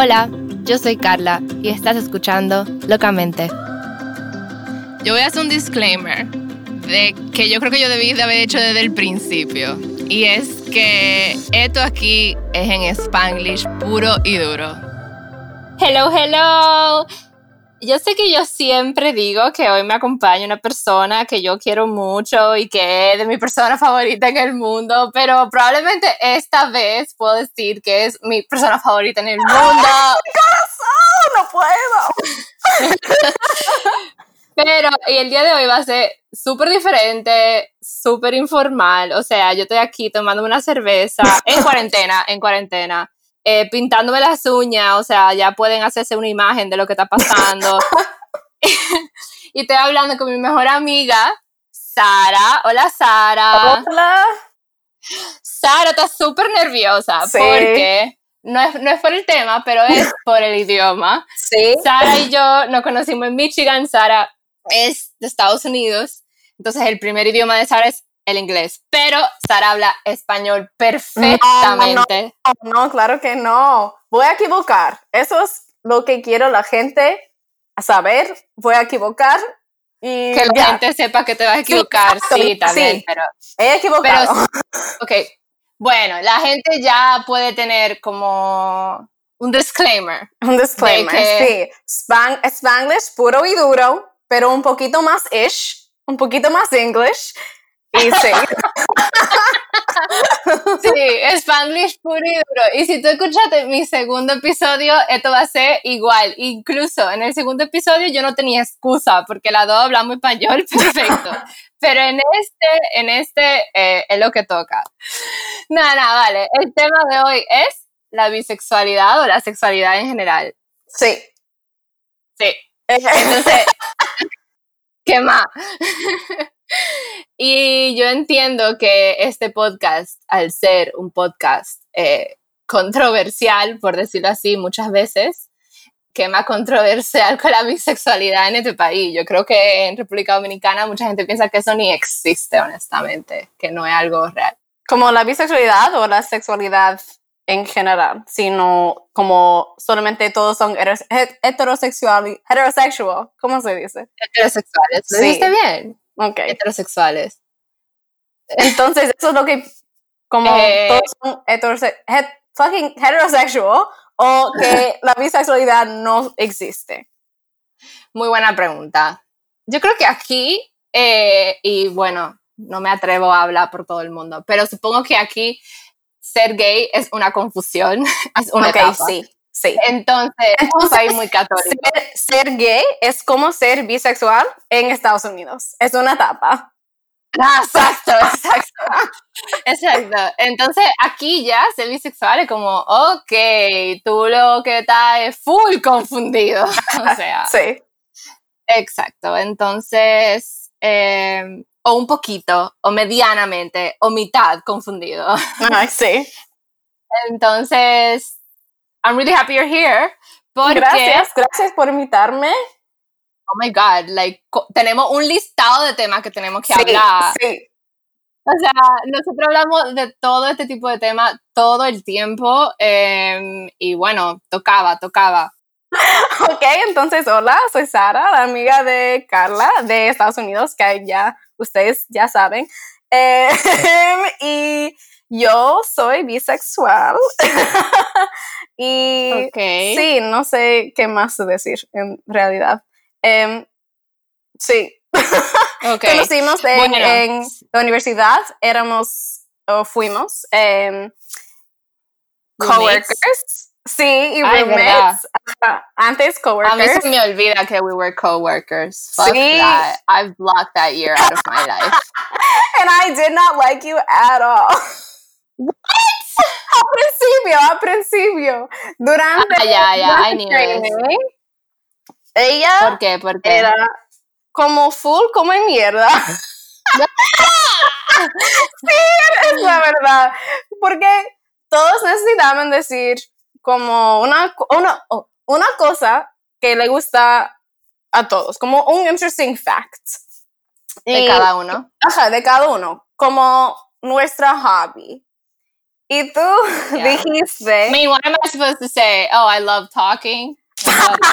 Hola, yo soy Carla y estás escuchando Locamente. Yo voy a hacer un disclaimer de que yo creo que yo debí de haber hecho desde el principio. Y es que esto aquí es en spanglish puro y duro. Hello, hello. Yo sé que yo siempre digo que hoy me acompaña una persona que yo quiero mucho y que es de mi persona favorita en el mundo, pero probablemente esta vez puedo decir que es mi persona favorita en el mundo. ¡Mi corazón! ¡No puedo! pero, y el día de hoy va a ser súper diferente, súper informal. O sea, yo estoy aquí tomando una cerveza en cuarentena, en cuarentena. Eh, pintándome las uñas, o sea, ya pueden hacerse una imagen de lo que está pasando. y estoy hablando con mi mejor amiga, Sara. Hola, Sara. Hola. Sara está súper nerviosa porque no es, no es por el tema, pero es por el idioma. Sí. Sara y yo nos conocimos en Michigan. Sara es de Estados Unidos. Entonces, el primer idioma de Sara es el inglés, pero Sara habla español perfectamente. No, no, claro que no. Voy a equivocar. Eso es lo que quiero la gente saber. Voy a equivocar y que la gente sepa que te vas a equivocar. Sí, también, pero he equivocado. ok, bueno, la gente ya puede tener como un disclaimer. Un disclaimer, sí. Spanglish puro y duro, pero un poquito más ish, un poquito más English. Y sí. sí, Spanglish puro y duro. Y si tú escuchaste mi segundo episodio, esto va a ser igual. Incluso en el segundo episodio yo no tenía excusa porque las dos hablamos español perfecto. Pero en este, en este eh, es lo que toca. Nada, nada, vale. El tema de hoy es la bisexualidad o la sexualidad en general. Sí. Sí. Entonces, ¿qué más? Y yo entiendo que este podcast, al ser un podcast eh, controversial, por decirlo así, muchas veces, que más controversial con la bisexualidad en este país. Yo creo que en República Dominicana mucha gente piensa que eso ni existe, honestamente, que no es algo real. Como la bisexualidad o la sexualidad en general, sino como solamente todos son heterosexual, heterosexual, ¿cómo se dice? Heterosexuales. ¿Lo sí. bien? Heterosexuales. Entonces, eso es lo que, como eh, todos son fucking heterosexual o que la bisexualidad no existe. Muy buena pregunta. Yo creo que aquí, eh, y bueno, no me atrevo a hablar por todo el mundo, pero supongo que aquí ser gay es una confusión, es una okay, sí. Sí. Entonces, es un país muy católico. Ser, gay es como ser bisexual en Estados Unidos. Es una etapa. Ah, exacto, exacto. exacto. Entonces, aquí ya ser bisexual es como, ok, tú lo que estás es full confundido. o sea. Sí. Exacto. Entonces, eh, o un poquito, o medianamente, o mitad confundido. Ah, sí. Entonces, I'm really happy you're here. gracias, gracias por invitarme. Oh my God, like, tenemos un listado de temas que tenemos que hablar. Sí. O sea, nosotros hablamos de todo este tipo de temas todo el tiempo em, y bueno, tocaba, tocaba. Ok, entonces hola, soy Sara, la amiga de Carla de Estados Unidos, que ya ustedes ya saben. Em, y yo soy bisexual. y sí, no sé qué más decir en realidad. Em, sí. Okay. Conocimos en, la universidad, éramos o fuimos eh, coworkers. Sí, y roommates. Antes coworkers. A mí se me olvida que we were coworkers. Fuck sí. that. I've blocked that year out of my life. and I did not like you at all. What? A principio, a principio. Durante ah, ya, ya, I training, ella ¿Por qué? ¿Por qué? era como full, como en mierda. sí, es la verdad. Porque todos necesitaban decir como una, una, una cosa que le gusta a todos, como un interesting fact. De cada uno. Ajá, de cada uno. Como nuestra hobby. Y tú Yeah. dijiste... I mean, what am I supposed to say? Oh, I love talking. I love-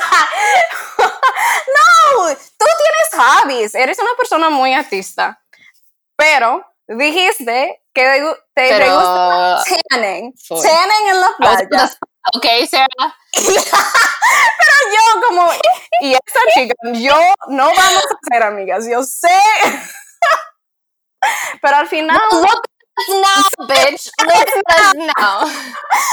no, tú tienes hobbies, eres una persona muy artista, pero dijiste que te, Pero- gusta tanning, Full. tanning en la playa. okay, Sarah. pero yo como, y esta chica, yo no vamos a ser amigas, yo sé, pero al final, Look now, bitch. Now.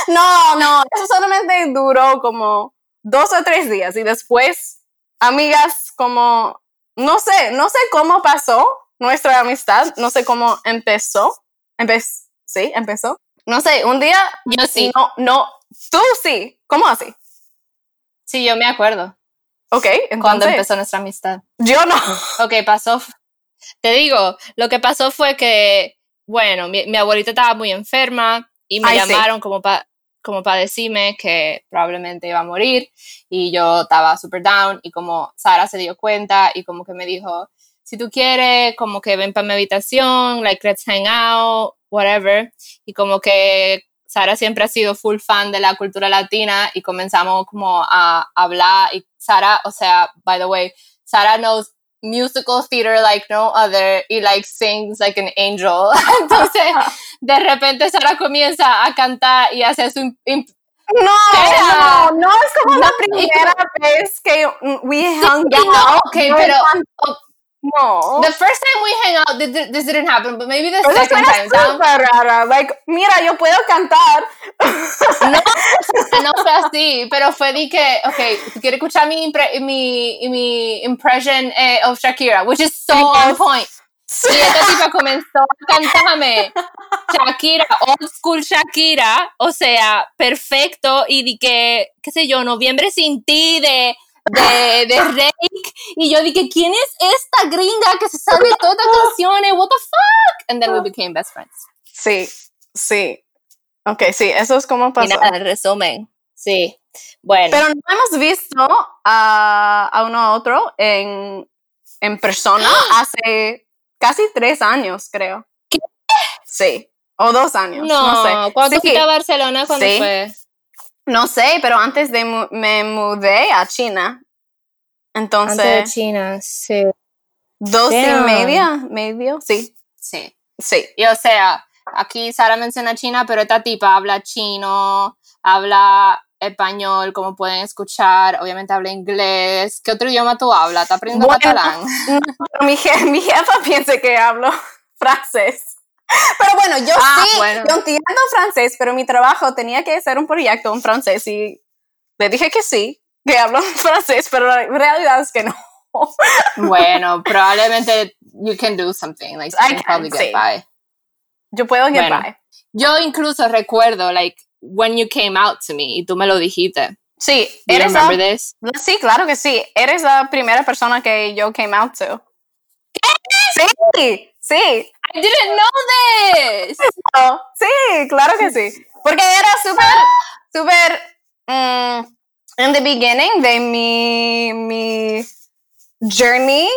no, no, eso solamente duró como dos o tres días y después, amigas, como, no sé, no sé cómo pasó nuestra amistad, no sé cómo empezó, Empe- sí, empezó, no sé, un día, Yo sí. no, no, tú sí, ¿cómo así? Sí, yo me acuerdo. Ok, Cuando entonces, empezó nuestra amistad. yo no, Ok, pasó. Te digo, lo que pasó fue que, bueno, mi, mi abuelita estaba muy enferma y me Ay, sí. llamaron como para como para decirme que probablemente iba a morir y yo estaba super down y como Sara se dio cuenta y como que me dijo, si tú quieres, como que ven para mi habitación, like let's hang out, whatever. Y como que Sara siempre ha sido full fan de la cultura latina y comenzamos como a hablar y Sara, o sea, by the way, Sara knows musical theater like no other y like sings like an angel. Entonces, de repente Sara comienza a cantar y hace su no, no, no es como No, la primera vez que mm, we hung Sí, no, out. ok, no, pero- no. The first time we hang out, th- th- this didn't happen, but maybe the Pero second time. súper rara. Like, mira, yo puedo cantar. No fue así, pero fue de que, ok, tú quieres escuchar mi, impre- mi, mi impression eh, of Shakira, which is so on point. Y esta tipa comenzó a cantarme Shakira, old school Shakira, o sea, perfecto, y di que, qué sé yo, Noviembre sin ti, de, de, de Rake, y yo dije, ¿quién es esta gringa que se sabe todas las canciones? What the fuck? And then we became best friends. Sí, sí. Ok, sí, eso es como Y pasó. nada, en resumen, sí. Bueno, Pero no hemos visto a, a uno a otro en, en persona hace casi tres años, creo. ¿Qué? Sí, o dos años. No, no, sé. ¿cuándo Sí, fuiste a Barcelona? ¿Cuándo Sí. fue? No sé, pero antes de mu- me mudé a China. Entonces, Antes de China, sí. dos y media, medio, sí, Sí. sí. Y o sea, aquí Sara menciona China, pero esta tipa habla chino, habla español, como pueden escuchar, obviamente habla inglés. ¿Qué otro idioma tú hablas? ¿Estás aprendiendo Bueno. catalán? Mi, je- mi jefa piensa que hablo francés. Pero bueno, yo Ah, sí, bueno. yo entiendo francés, pero mi trabajo tenía que hacer un proyecto en francés y le dije que sí, que hablo francés, pero la realidad es que no. bueno, probablemente you can do something, like you I can probably get sí. by. Yo puedo get Bueno. by. Yo incluso recuerdo, like, when you came out to me, y tú me lo dijiste. Sí, Do you eres la, this? sí, claro que sí. Eres la primera persona que yo came out to. Sí, sí. I didn't know this! Sí, claro que sí. Porque era súper, súper, mm, in the beginning de mi, mi journey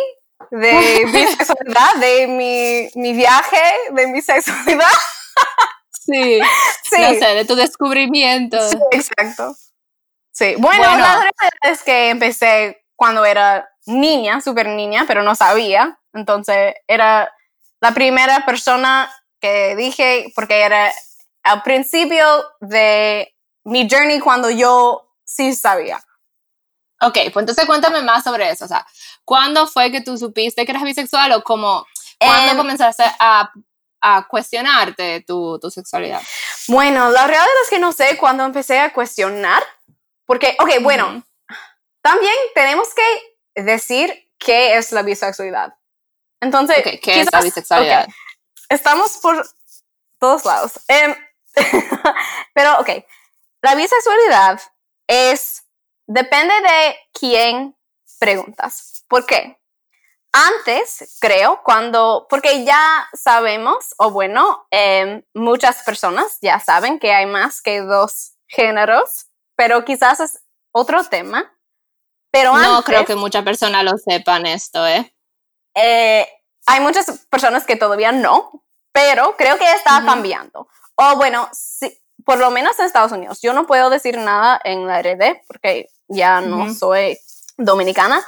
de mi sexualidad, de mi, mi viaje, de mi sexualidad. Sí. Sí, No sé, de tu descubrimiento. sí, exacto. Sí, bueno, Bueno. la realidad es que empecé cuando era niña, súper niña, pero no sabía. Entonces era la primera persona que dije, porque era al principio de mi journey cuando yo sí sabía. Ok, pues entonces cuéntame más sobre eso. O sea, ¿cuándo fue que tú supiste que eras bisexual o cómo, cuándo Em, comenzaste a, a cuestionarte tu, tu sexualidad? Bueno, la realidad es que no sé cuándo empecé a cuestionar, porque, ok, bueno, también tenemos que decir qué es la bisexualidad. Entonces, Ok, ¿qué es la quizás- bisexualidad? ok, estamos por todos lados. Em, pero, ok, la bisexualidad es, depende de quién preguntas. ¿Por qué? Antes, creo, cuando, porque ya sabemos, o bueno, em, muchas personas ya saben que hay más que dos géneros, pero quizás es otro tema. Pero No antes, creo que muchas personas lo sepan esto, ¿eh? Eh, hay muchas personas que todavía no, pero creo que está Ujú. cambiando. O bueno, sí, por lo menos en Estados Unidos. Yo no puedo decir nada en la RD porque ya no Ujú. soy dominicana,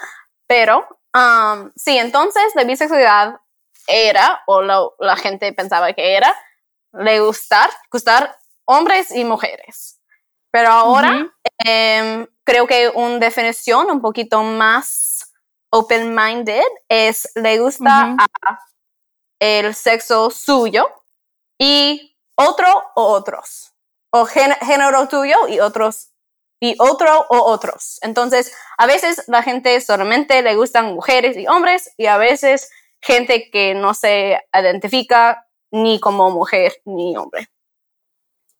pero um, sí, entonces la bisexualidad era, o la, la gente pensaba que era, le gustar, gustar hombres y mujeres. Pero ahora Ujú. em, creo que una definición un poquito más open-minded es le gusta a el sexo suyo y otro o otros. O género tuyo y otros y otro o otros. Entonces, a veces la gente solamente le gustan mujeres y hombres y a veces gente que no se identifica ni como mujer ni hombre.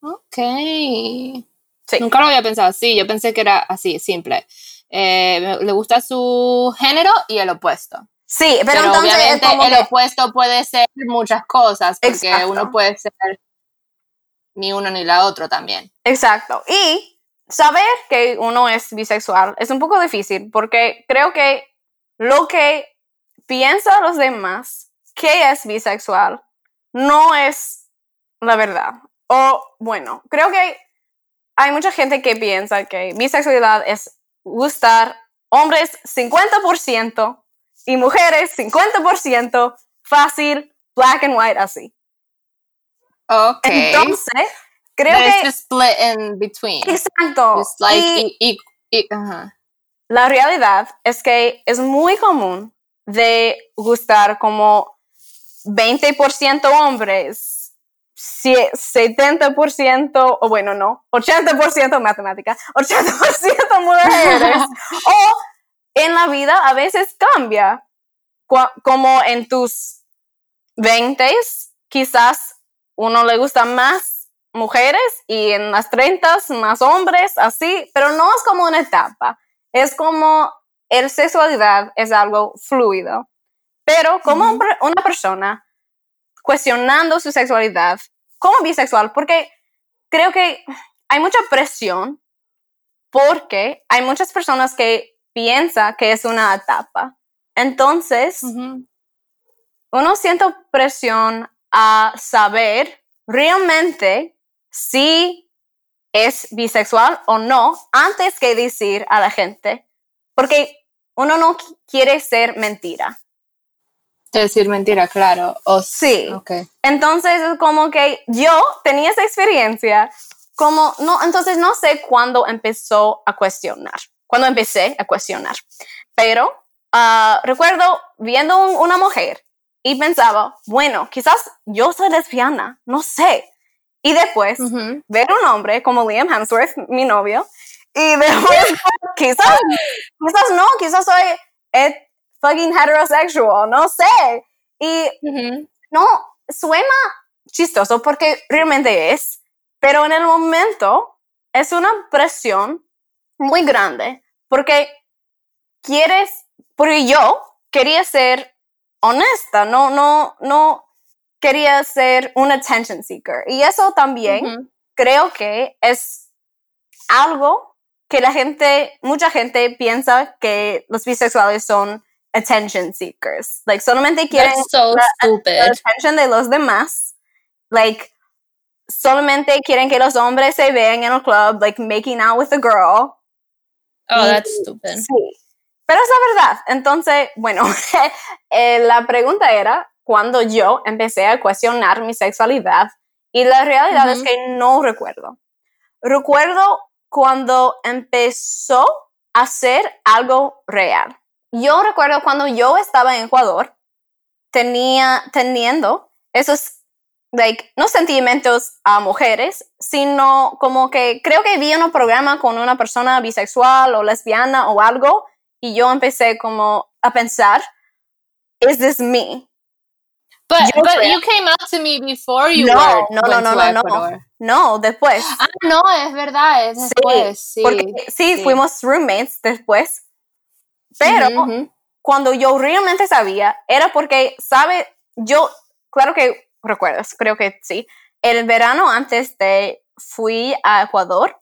Ok. Sí. Nunca lo había pensado así. Yo pensé que era así, simple. Eh, le gusta su género y el opuesto. Sí, pero, Pero, entonces es obviamente como el que- opuesto puede ser muchas cosas, porque Exacto. uno puede ser ni uno ni la otro también. Exacto. Y saber que uno es bisexual es un poco difícil porque creo que lo que piensan los demás que es bisexual no es la verdad. O bueno, creo que hay mucha gente que piensa que bisexualidad es gustar hombres 50% y mujeres 50% fácil, black and white así. Ok. Entonces, creo There's que... split in between. Exacto. It's like, Y- y- y- ajá. La realidad es que es muy común de gustar como 20% hombres, 70%, o bueno, no, 80% matemática, 80% mujeres, o en la vida a veces cambia, como en tus 20s, quizás uno le gusta más mujeres y en las 30 más hombres, así, pero no es como una etapa es como el sexualidad es algo fluido, pero como una persona cuestionando su sexualidad como bisexual, porque creo que hay mucha presión, porque hay muchas personas que piensan que es una etapa. Entonces, Ujú. uno siente presión a saber realmente si es bisexual o no antes que decir a la gente, porque uno no qui- quiere ser mentira. Decir mentira, claro. O Sí. Ok. Entonces es como que yo tenía esa experiencia, como no, entonces no sé cuándo empezó a cuestionar, cuándo empecé a cuestionar, pero ah, recuerdo viendo un- una mujer y pensaba, bueno, quizás yo soy lesbiana, no sé. Y después Ujú. ver un hombre como Liam Hemsworth, mi novio, y después quizás, quizás no, quizás soy eh, fucking heterosexual, no sé. Y no, suena chistoso porque realmente es, pero en el momento es una presión muy grande porque quieres, porque yo quería ser honesta, no, no, no quería ser un attention seeker. Y eso también creo que es algo que la gente, mucha gente piensa que los bisexuales son attention seekers. Like, solamente quieren so la- la attention de los demás. Like, solamente quieren que los hombres se vean en el club, like, making out with a girl. Oh, Y- that's stupid. Sí. Pero es la verdad. Entonces, bueno, eh, la pregunta era cuando yo empecé a cuestionar mi sexualidad y la realidad es que no recuerdo. Recuerdo cuando empezó a ser algo real. Yo recuerdo cuando yo estaba en Ecuador, tenía, teniendo esos, like, no sentimientos a mujeres, sino como que creo que vi un programa con una persona bisexual o lesbiana o algo, y yo empecé como a pensar, ¿is this me? But, Yo but creo- you came out to me before you No, were no, no, no, no, Ecuador. No, después. Ah, no, es verdad, es Sí, después, sí. Porque sí, sí. fuimos roommates después. Pero Ujú, ujú. cuando yo realmente sabía, era porque, ¿sabe? Yo, claro que recuerdas, creo que sí. El verano antes de fui a Ecuador.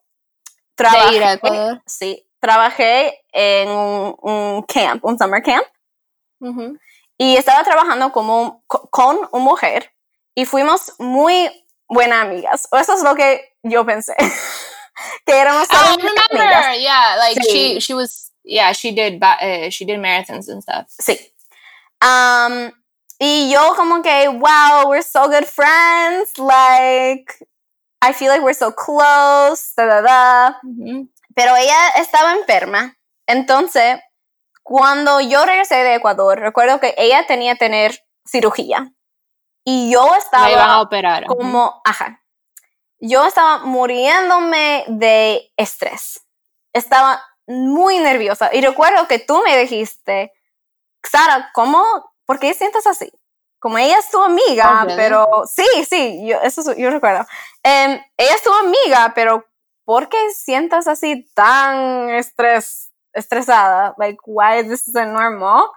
De ir a Ecuador. Sí, trabajé en un, un camp, un summer camp. Ujú. y estaba trabajando como co- con una mujer y fuimos muy buenas amigas. O eso es lo que yo pensé. que éramos Oh, solo amigas. Yeah, like Sí. she she was yeah she did uh, she did marathons and stuff. Sí. Um, y yo como que, wow, we're so good friends. Like, I feel like we're so close. Da, da, da. Mhm. Pero ella estaba enferma. Entonces, cuando yo regresé de Ecuador, recuerdo que ella tenía que tener cirugía. Y yo La iban a estaba operar. como, ajá. Yo estaba muriéndome de estrés. Estaba muy nerviosa. Y recuerdo que tú me dijiste, Sara, ¿cómo? ¿Por qué sientes así? Como ella es tu amiga, Oh, pero sí, sí, yo, eso es- yo recuerdo. Em, ella es tu amiga, pero ¿por qué sientas así tan estres, estresada? Like, why this isn't normal?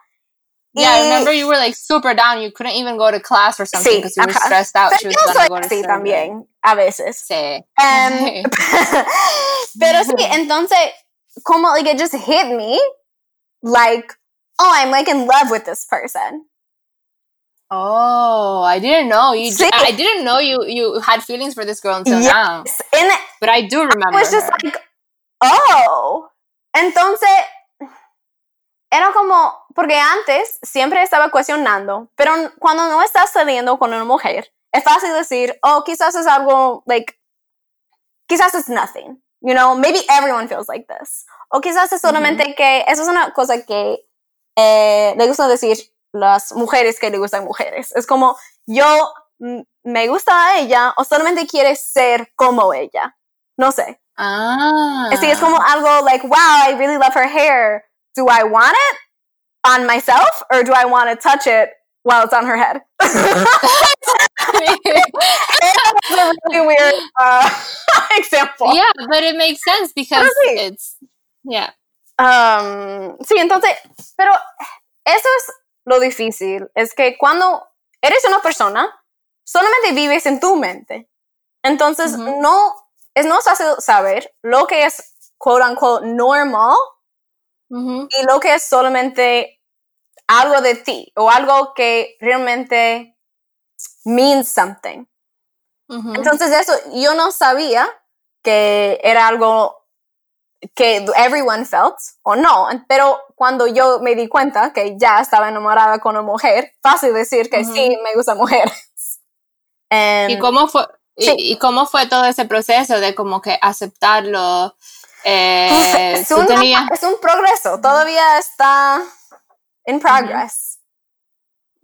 Yeah, I remember you were like super down. You couldn't even go to class or something Sí, because you were ajá. stressed out. Pero She was yo soy así también, a veces. Sí. Em, pero sí, entonces, como like it just hit me, like, oh, I'm like in love with this person. Oh, I didn't know you. Sí. I didn't know you. You had feelings for this girl until Yes. now. And But I do remember. was just her. like, oh. Entonces, era como, porque antes siempre estaba cuestionando, pero cuando no estás saliendo con una mujer, es fácil decir, oh, quizás es algo, like, quizás es nothing, you know, maybe everyone feels like this. O quizás es solamente que, eso es una cosa que eh, le gusta decir las mujeres que le gustan mujeres. Es como, yo mm, me gusta a ella o solamente quiere ser como ella. No sé. ah. Sí, es como algo like, wow, I really love her hair. Do I want it on myself or do I want to touch it while it's on her head? It's a really weird uh, example. yeah, but it makes sense because sí. it's yeah. Um, sí, entonces, pero eso es lo difícil, es que cuando eres una persona, solamente vives en tu mente. Entonces, no, es no fácil saber lo que es, quote unquote, normal y lo que es solamente algo de ti o algo que realmente means something. Mhm. Entonces eso, yo no sabía que era algo que everyone felt o no, pero cuando yo me di cuenta que ya estaba enamorada con una mujer, fácil decir que Ujú. sí, me gustan mujeres. Em, ¿Y cómo fue? y- Sí. Y, cómo fue todo ese proceso de como que aceptarlo? Eh, es, tú una- tenías- es un progreso, todavía está in progress.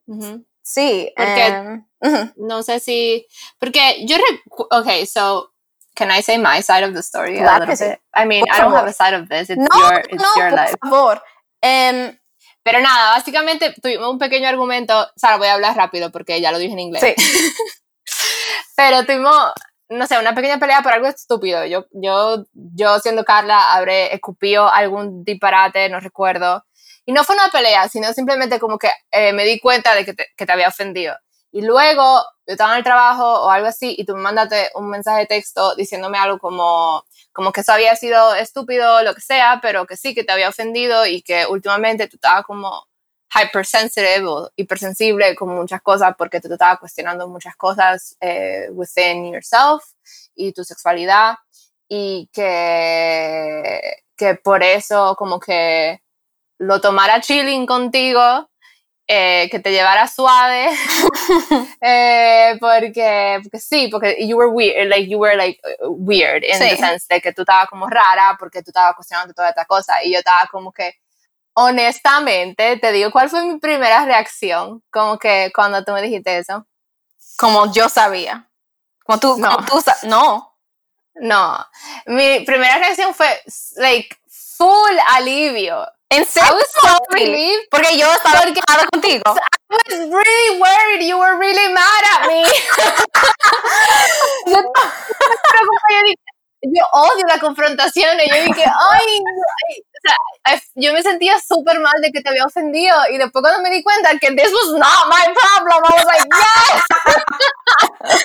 Ujú. Sí. Porque- ujú. No sé si porque yo okay, so can I say my side of the story Claro a little bit? I mean, Por I don't favor. have a side of this. It's No, your it's no, your por life. favor. Em, Pero nada, básicamente tuvimos un pequeño argumento. Sara, voy a hablar rápido porque ya lo dije en inglés. sí. Pero tuvimos, no sé, una pequeña pelea por algo estúpido. Yo, yo, yo siendo Carla, habré escupido algún disparate, no recuerdo. Y no fue una pelea, sino simplemente como que eh, me di cuenta de que te, que te había ofendido. Y luego yo estaba en el trabajo o algo así y tú me mandaste un mensaje de texto diciéndome algo como, como que eso había sido estúpido, lo que sea, pero que sí, que te había ofendido y que últimamente tú estabas como hypersensitive o hipersensible con muchas cosas porque tú te estabas cuestionando muchas cosas eh, within yourself y tu sexualidad y que, que por eso como que lo tomara chilling contigo, eh, que te llevara suave, eh, porque, porque sí, porque you were weird, like you were like weird in Sí. the sense de que tú estabas como rara porque tú estabas cuestionando toda esta cosa y yo estaba como que honestamente te digo cuál fue mi primera reacción como que cuando tú me dijiste eso Como yo sabía. Como tú, No. como tú no. no mi primera reacción fue like full alivio En I serio. was so relieved Porque yo estaba Porque- contigo. I was really worried you were really mad at me yo, yo dije, yo odio la confrontación y yo dije ay, ay, sea, yo me sentía súper mal de que te había ofendido y después cuando me di cuenta que this was not my problem I was like yes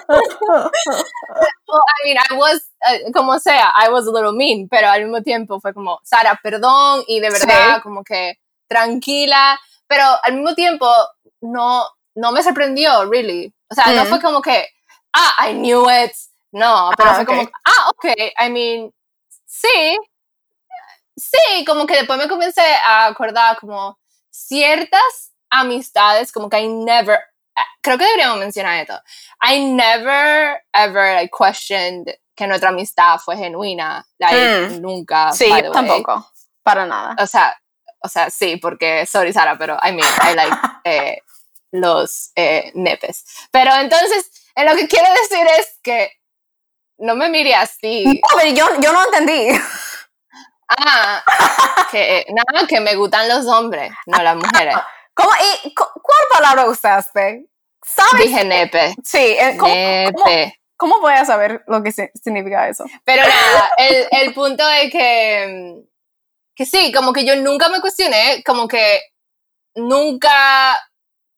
well, I mean I was uh, como sea I was a little mean pero al mismo tiempo fue como Sara perdón y de verdad Sí. como que tranquila pero al mismo tiempo no no me sorprendió really o sea no Mm. fue como que ah, I knew it. No, pero Ah, fue como, ok. ah, ok, I mean, sí. Sí, como que después me comencé a acordar como ciertas amistades, como que I never, creo que deberíamos mencionar esto. I never ever like, questioned que nuestra amistad fue genuina. Like, Mm. nunca. Sí, yo tampoco. Para nada. O sea, o sea, sí, porque, sorry Sara, pero I mean, I like eh, los eh, nepes. Pero entonces, eh, lo que quiero decir es que no me mire así. No, pero yo, yo no entendí. Ah, que nada, que me gustan los hombres, no las mujeres. ¿Cómo, y, cu- ¿Cuál palabra usaste? ¿Sabes? Dije nepe. Sí, eh, ¿cómo, cómo, Nepe. cómo voy a saber lo que si- significa eso? Pero nada, el, el punto es que, que sí, como que yo nunca me cuestioné, como que nunca,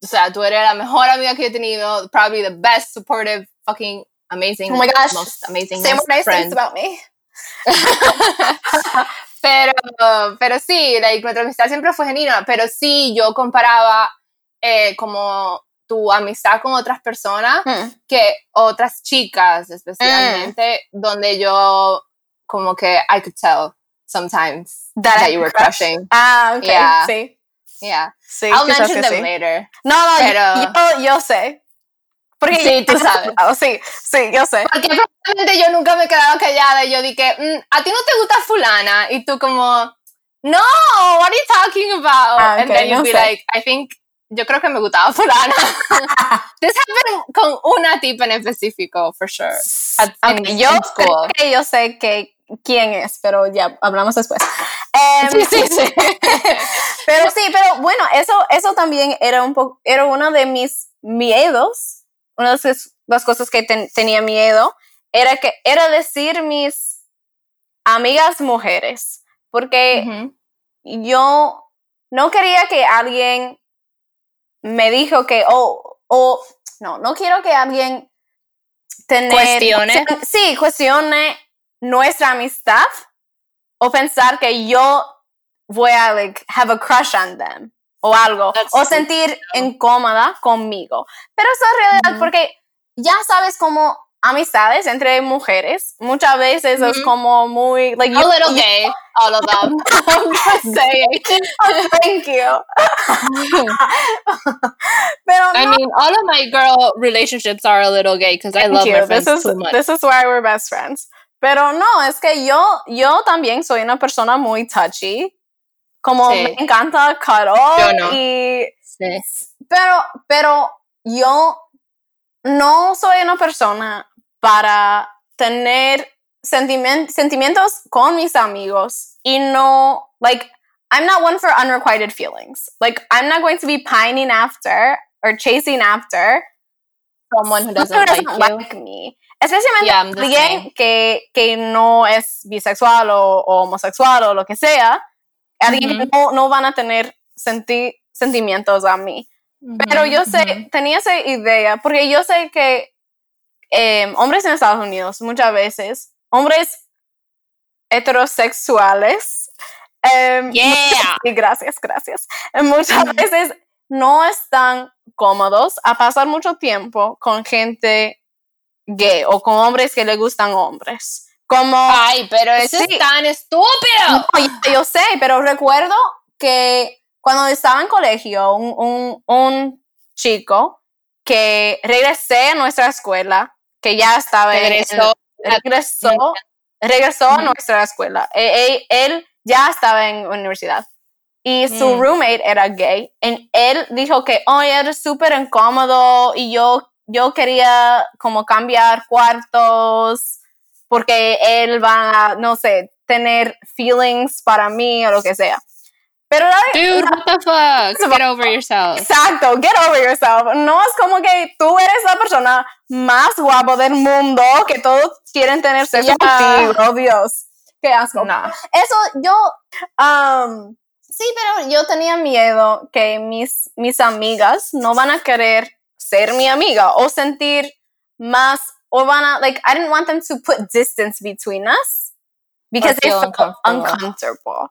o sea, tú eres la mejor amiga que he tenido, probably the best, supportive, fucking amazing, Oh my gosh, most amazing Say more nice friend. things about me. pero, pero sí, like, nuestra amistad siempre fue genuina, pero sí, yo comparaba eh, como tu amistad con otras personas Hmm. que otras chicas especialmente donde yo como que I could tell sometimes That you were crush. crushing Ah, ok, Yeah. sí. yeah Sí, I'll mention them sí. later No, no, Pero- yo, yo sé. Porque Sí, tú sabes. Sí, sí, yo sé. porque probablemente yo nunca me quedaba callada y yo dije "Mm, a ti no te gusta fulana y tú como no what are you talking about Ah, and ok, then you'd no be sé. like I think yo creo que me gustaba fulana this happened con una tipa en específico for sure At- Ok, in- yo in creo que yo sé que quién es, pero ya hablamos después. Em, sí sí sí Pero sí, pero bueno, eso, eso también era un poco, era uno de mis miedos, una de las, cosas que ten- tenía miedo, era que, era decir mis amigas mujeres, porque yo no quería que alguien me dijo que, oh, o, no, no quiero que alguien tener, Cuestione. sí, cuestione nuestra amistad o pensar que yo voy a like have a crush on them o algo That's o sentir incómoda conmigo. Pero eso es realidad Ujú. porque ya sabes como amistades entre mujeres muchas veces es Ujú. como muy like a yo- little yo- gay, all of them. I'm just saying. Thank you. Pero I no, mean, all of my girl relationships are a little gay because I love you. my friends This is too much. this is why we're best friends. Pero no, es que yo yo también soy una persona muy touchy. Como Sí. me encanta Yo no. y Sí. pero pero yo no soy una persona para tener sentimen- sentimientos con mis amigos y no like I'm not one for unrequited feelings. Like I'm not going to be pining after or chasing after Someone who doesn't like me. Especialmente Yeah, alguien que, que no es bisexual o, o homosexual o lo que sea. Alguien no, no van a tener senti- sentimientos a mí. Pero yo sé, tenía esa idea, porque yo sé que eh, hombres en Estados Unidos, muchas veces, hombres heterosexuales, eh, Yeah. y gracias, gracias, eh, muchas veces no están cómodos a pasar mucho tiempo con gente gay o con hombres que le gustan hombres. Como Ay, pero eso Sí. es tan estúpido. no, yo, yo sé, pero recuerdo que cuando estaba en colegio, un, un, un chico que regresé a nuestra escuela, que ya estaba Regresó. en- regresó, regresó a nuestra escuela. E- e- Él, ya estaba en universidad. Y su Mm. roommate era gay. Y él dijo que, oh, era súper incómodo y yo, yo quería como cambiar cuartos porque él va a, no sé, tener feelings para mí o lo que sea. Pero la- Dude, what the fuck? Get over yourself. Exacto, get over yourself. No es como que tú eres la persona más guapo del mundo, que todos quieren tener sexo Ya. contigo, Dios. Qué asco. No. Eso yo, um, sí, pero yo tenía miedo que mis, mis amigas no van a querer ser mi amiga o sentir más, o van a, like, I didn't want them to put distance between us because they felt uncomfortable. uncomfortable.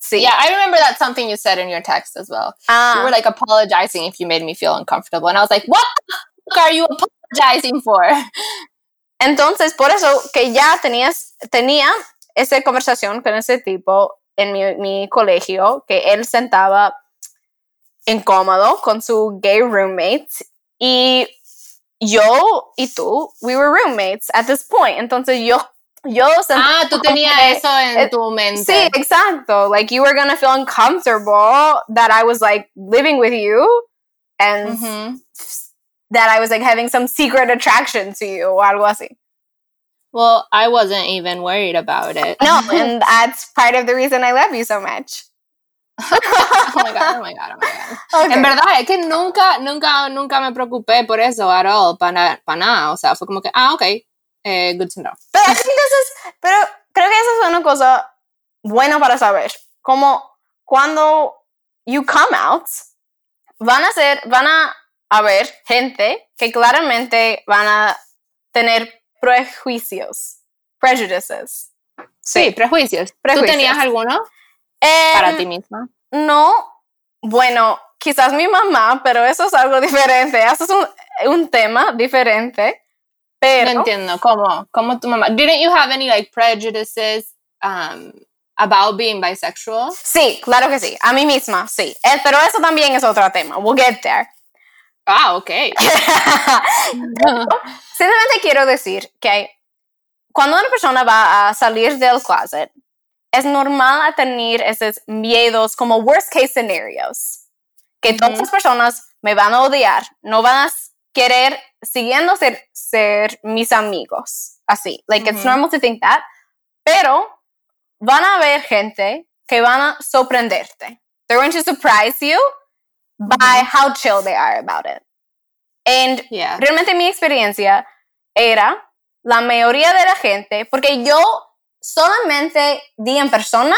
Sí. Yeah, I remember that's something you said in your text as well. Ah. You were like apologizing if you made me feel uncomfortable. And I was like, what the fuck are you apologizing apologizing for? Entonces, por eso que ya tenías, tenía esa conversación con ese tipo en mi, mi colegio, que él sentaba incómodo con su gay roommate y yo y tú, we were roommates at this point. Entonces yo, yo Ah, tú tenías eso en eh, tu mente. Sí, exacto. Like you were gonna feel uncomfortable that I was like living with you and Ujú. that I was like having some secret attraction to you o algo así. Well, I wasn't even worried about it. No, and that's part of the reason I love you so much. oh my god, oh my god, oh my god. Okay. En verdad, es que nunca, nunca, nunca me preocupé por eso at all, para nada. O sea, fue como que, ah, ok, eh, good to know. Pero is- pero creo que eso es una cosa buena para saber. Como cuando you come out, van a ser, van a haber gente que claramente van a tener prejuicios, prejudices. Sí, prejuicios. ¿Tú Prejuicios. tenías alguno Em, para ti misma? No, bueno, quizás mi mamá, pero eso es algo diferente. Eso es un, un tema diferente. Pero No entiendo. ¿Cómo? ¿Cómo tu mamá? Didn't you have any like prejudices um, about being bisexual? sí, claro que sí. A mí misma, sí. Eh, pero eso también es otro tema. We'll get there. Ah, ok. Simplemente quiero decir que cuando una persona va a salir del closet, es normal tener esos miedos como worst case scenarios. Que todas las personas me van a odiar, no van a querer siguiendo ser, ser mis amigos. Así, like it's normal to think that. Pero van a haber gente que van a sorprenderte. They're going to surprise you by how chill they are about it. And Yeah. realmente mi experiencia era la mayoría de la gente, porque yo solamente di en persona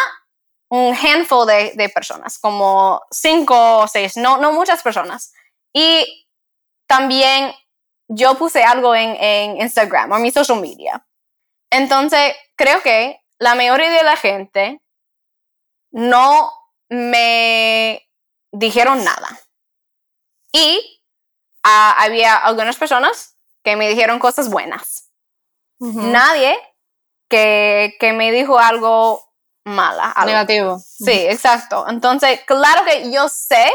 un handful de, de personas, como cinco o seis, no, no muchas personas. Y también yo puse algo en, en Instagram o mi social media. Entonces, creo que la mayoría de la gente no me dijeron nada. Y ah, había algunas personas que me dijeron cosas buenas. Nadie que, que me dijo algo mala. algo- Negativo. Sí, exacto. Entonces, claro que yo sé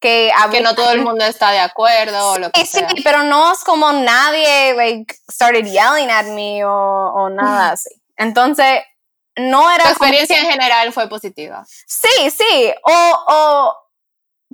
que había... Que no todo el mundo está de acuerdo o lo que Sí, sí, sea. pero no es como nadie like started yelling at me o, o nada así. Entonces, no era Tu como- experiencia en general fue positiva. Sí, sí, o, o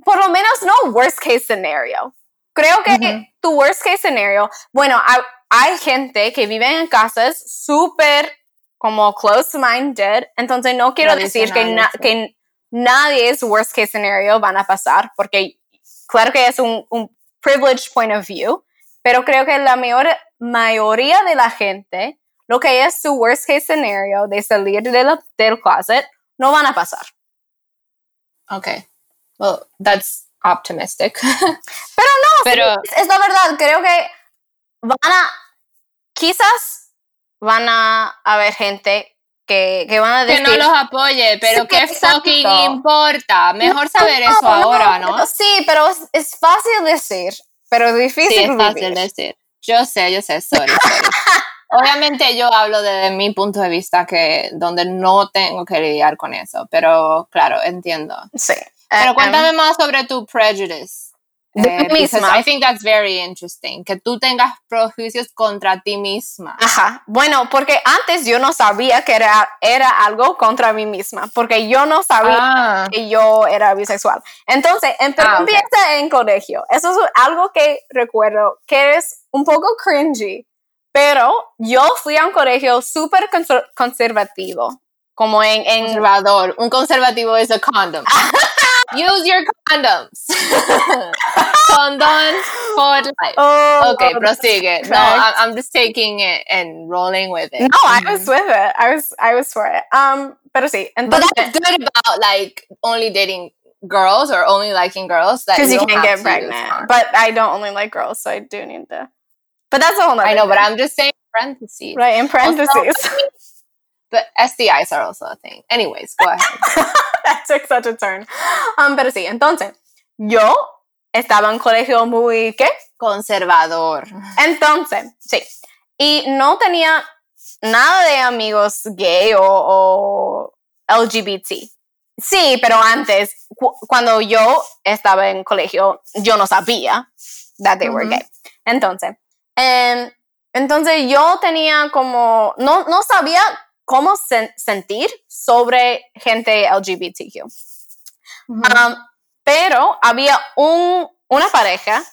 por lo menos no worst case scenario. Creo que Ujú. Tu worst case scenario, bueno, hay, hay gente que vive en casas súper como close-minded, entonces no quiero decir que, na- Tradicionales, sí. que nadie es worst case scenario van a pasar, porque claro que es un, un privileged point of view, pero creo que la mayor, mayoría de la gente, lo que es su worst case scenario de salir de la- del closet, no van a pasar. Okay. Well, that's optimistic. Pero no, Pero es, es la verdad, creo que van a, quizás van a haber gente que, que van a que decir... no los apoye, pero Sí, qué fucking importa. Mejor saber No, eso no, ahora, ¿no? Sí, pero es, es fácil decir, pero difícil Sí, es fácil decir. Yo sé, yo sé, sorry, sorry. Obviamente yo hablo desde mi punto de vista que donde no tengo que lidiar con eso, pero claro, entiendo. Sí. Pero Um, cuéntame más sobre tu prejudice. De eh, misma. I think that's very interesting. Que tú tengas prejuicios contra ti misma. Ajá. Bueno, porque antes yo no sabía que era, era algo contra mí misma, porque yo no sabía Ah, que yo era bisexual. Entonces, em- pero Ah, ok. empieza en colegio. Eso es algo que recuerdo que es un poco cringy, pero yo fui a un colegio súper conser- conservativo, como en... en conservador. Un conservativo es a condom. Use your condoms. Condom for life. Oh, Okay, prosigue. No, I'm just taking it and rolling with it. no, I was with it. I was, I was for it. Um, pero sí, But entonces... that's good about like only dating girls or only liking girls that Because you don't can't get pregnant. But I don't only like girls, so I do need to. But that's a whole I know, but. I'm just saying parentheses. Right, in parentheses. But STIs are also a thing. Anyways, go ahead. that took such a turn. Um, pero sí, entonces, yo estaba en colegio muy, ¿qué? Conservador. Entonces, sí. Y no tenía nada de amigos gay o, o LGBT. Sí, pero antes, cu- cuando yo estaba en colegio, yo no sabía that they were gay. Entonces, em, entonces yo tenía como, no, no sabía cómo sen- sentir sobre gente LGBTQ. Um, pero había un, una pareja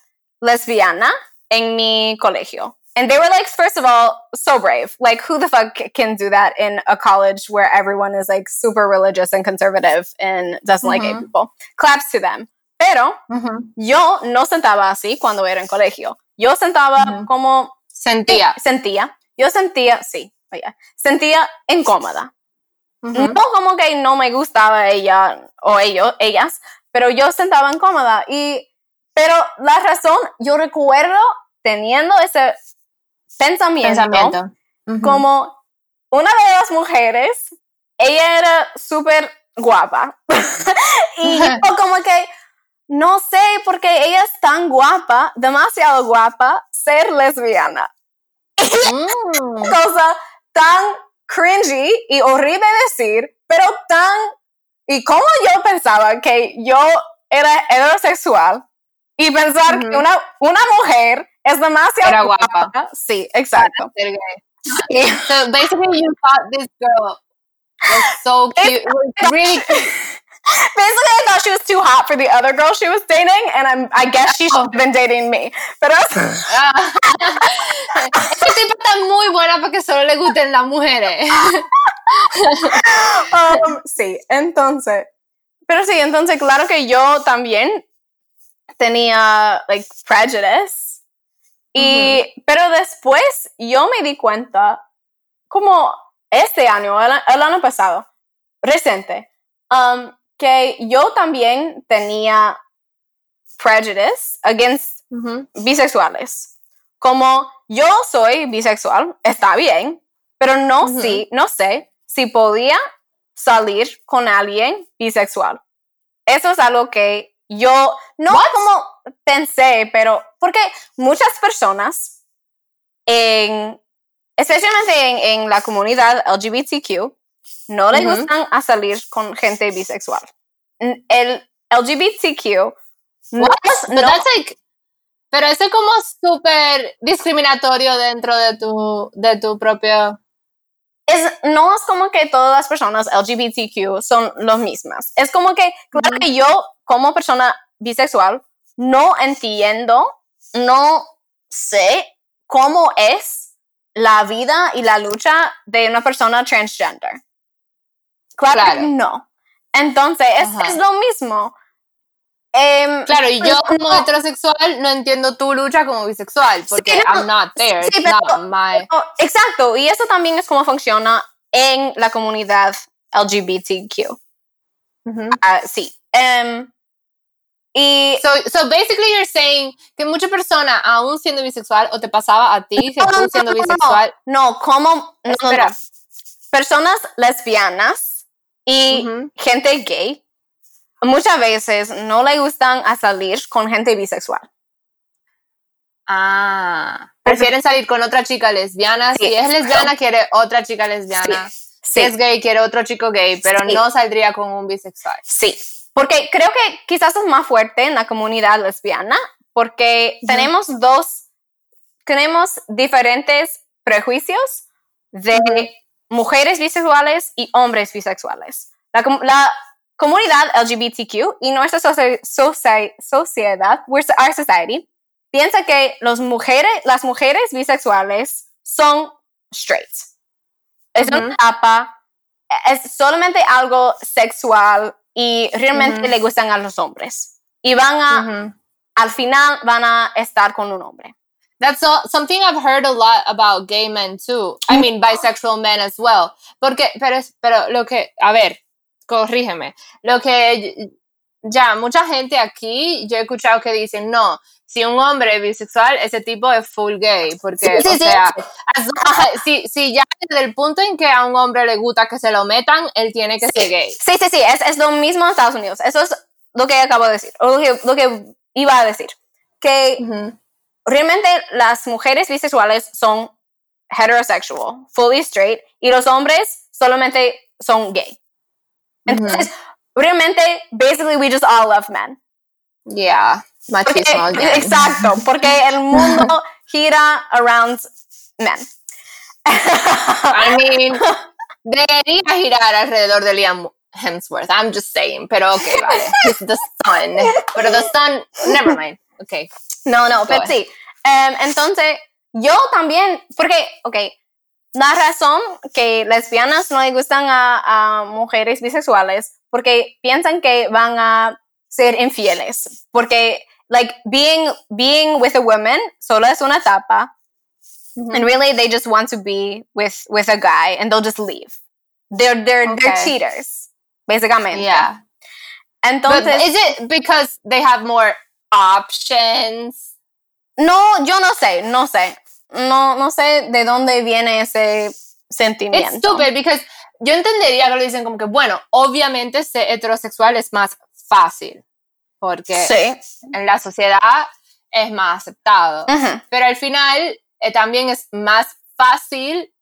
lesbiana en mi colegio. And they were like, first of all, so brave. Like, who the fuck can do that in a college where everyone is like super religious and conservative and doesn't like gay people? Claps to them. Pero Ujú. yo no sentaba así cuando era en colegio. Yo sentaba como Sentía. sentía. Yo sentía, sí, sentía incómoda. Ujú. No como que no me gustaba ella o ellos, ellas, pero yo sentaba incómoda y pero la razón yo recuerdo teniendo ese pensamiento, Pensamiento. Como una de las mujeres, ella era súper guapa y yo como que no sé por qué ella es tan guapa, demasiado guapa, ser lesbiana Mm. cosa tan cringy y horrible decir, pero tan... Y como yo pensaba que yo era heterosexual y pensar que Ujú. una, una mujer es demasiado Era guapa. Sí, exacto. So basically, you thought this girl was so cute. was really cute. Basically, I thought she was too hot for the other girl she was dating, and I'm, I guess she should have been dating me. Pero. Esta tipa está muy buena para que solo le gusten las mujeres. Um, sí, entonces, pero sí, entonces claro que yo también tenía like prejudice y pero después yo me di cuenta como este año, el, el año pasado, reciente, um, que yo también tenía prejudice against Ujú. bisexuales. Como yo soy bisexual, está bien, pero no, Ujú. si, no sé si podía salir con alguien bisexual. Eso es algo que yo no como pensé, pero porque muchas personas, en, especialmente en, en la comunidad LGBTQ, no le gustan a salir con gente bisexual. El LGBTQ no, no- like- pero eso es como súper discriminatorio dentro de tu, de tu propio... es, no es como que todas las personas LGBTQ son las mismas. Es como que, claro que yo, como persona bisexual, no entiendo, no sé cómo es la vida y la lucha de una persona transgender. Claro, Claro. que no. Entonces, es, es lo mismo. Em, Claro, y yo como no. heterosexual no entiendo tu lucha como bisexual, porque Sí, no, I'm not there. sí, It's pero- not my... Exacto, y eso también es como funciona en la comunidad LGBTQ. Ujú. Ah, sí. Em, y So, so basically you're saying que mucha persona, aún siendo bisexual, o te pasaba a ti, no, tú siendo bisexual, No, como no. personas lesbianas y gente gay muchas veces no le gustan a salir con gente bisexual. ah, prefieren salir con otra chica lesbiana. Sí, si es lesbiana, quiere otra chica lesbiana. Si Sí, es gay, quiere otro chico gay, pero no saldría con un bisexual. sí. Porque creo que quizás es más fuerte en la comunidad lesbiana porque tenemos dos, tenemos diferentes prejuicios de. Mujeres bisexuales y hombres bisexuales. La, la comunidad LGBTQ y nuestra soci- soci- sociedad, our society, piensa que los mujeres, las mujeres bisexuales son straight. Es Ujú. una etapa, es solamente algo sexual y realmente Ujú. le gustan a los hombres. Y van a, Ujú. al final van a estar con un hombre. That's all, something I've heard a lot about gay men too. I mean, bisexual men as well. Porque, pero, pero lo que, a ver, corrígeme. Lo que ya mucha gente aquí, yo he escuchado que dicen, no, si un hombre es bisexual, ese tipo es full gay. Porque, Sí, sí, o sí. sea, as- si, si ya desde el punto en que a un hombre le gusta que se lo metan, él tiene que ser gay. Sí, sí, sí, es, es lo mismo en Estados Unidos. Eso es lo que acabo de decir, o lo que, lo que iba a decir que Ujú. Realmente las mujeres bisexuales son heterosexual, fully straight, y los hombres solamente son gay. Entonces, realmente, basically, we just all love men. Yeah, Porque- machismo again. exacto, porque el mundo gira around men. I mean, debería girar alrededor de Liam Hemsworth. I'm just saying, pero ok, vale. He's the sun. Pero the sun, never mind. Ok. No, no, pero Go sí. Em, entonces, yo también, porque, ok, la razón que lesbianas no le gustan a, a mujeres bisexuales, porque piensan que van a ser infieles, porque, like, being, being with a woman solo es una etapa, and really they just want to be with, with a guy, and they'll just leave. They're, they're, they're cheaters, básicamente. Yeah. But Entonces, is it because they have more options? No, yo no sé, no sé. No, no sé de dónde viene ese sentimiento. It's stupid because yo entendería que lo dicen como que, bueno, obviamente ser heterosexual es más fácil porque Sí. en la sociedad es más aceptado. Ujú. Pero al final eh, también es más fácil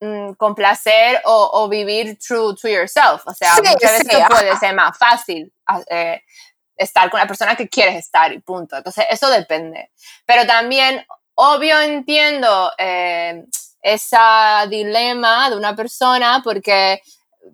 mm, complacer o, o vivir true to yourself. O sea, Sí, muchas veces sí, puede ser más fácil ah, eh, estar con la persona que quieres estar y punto. Entonces, eso depende. Pero también, obvio, entiendo eh, esa dilema de una persona porque...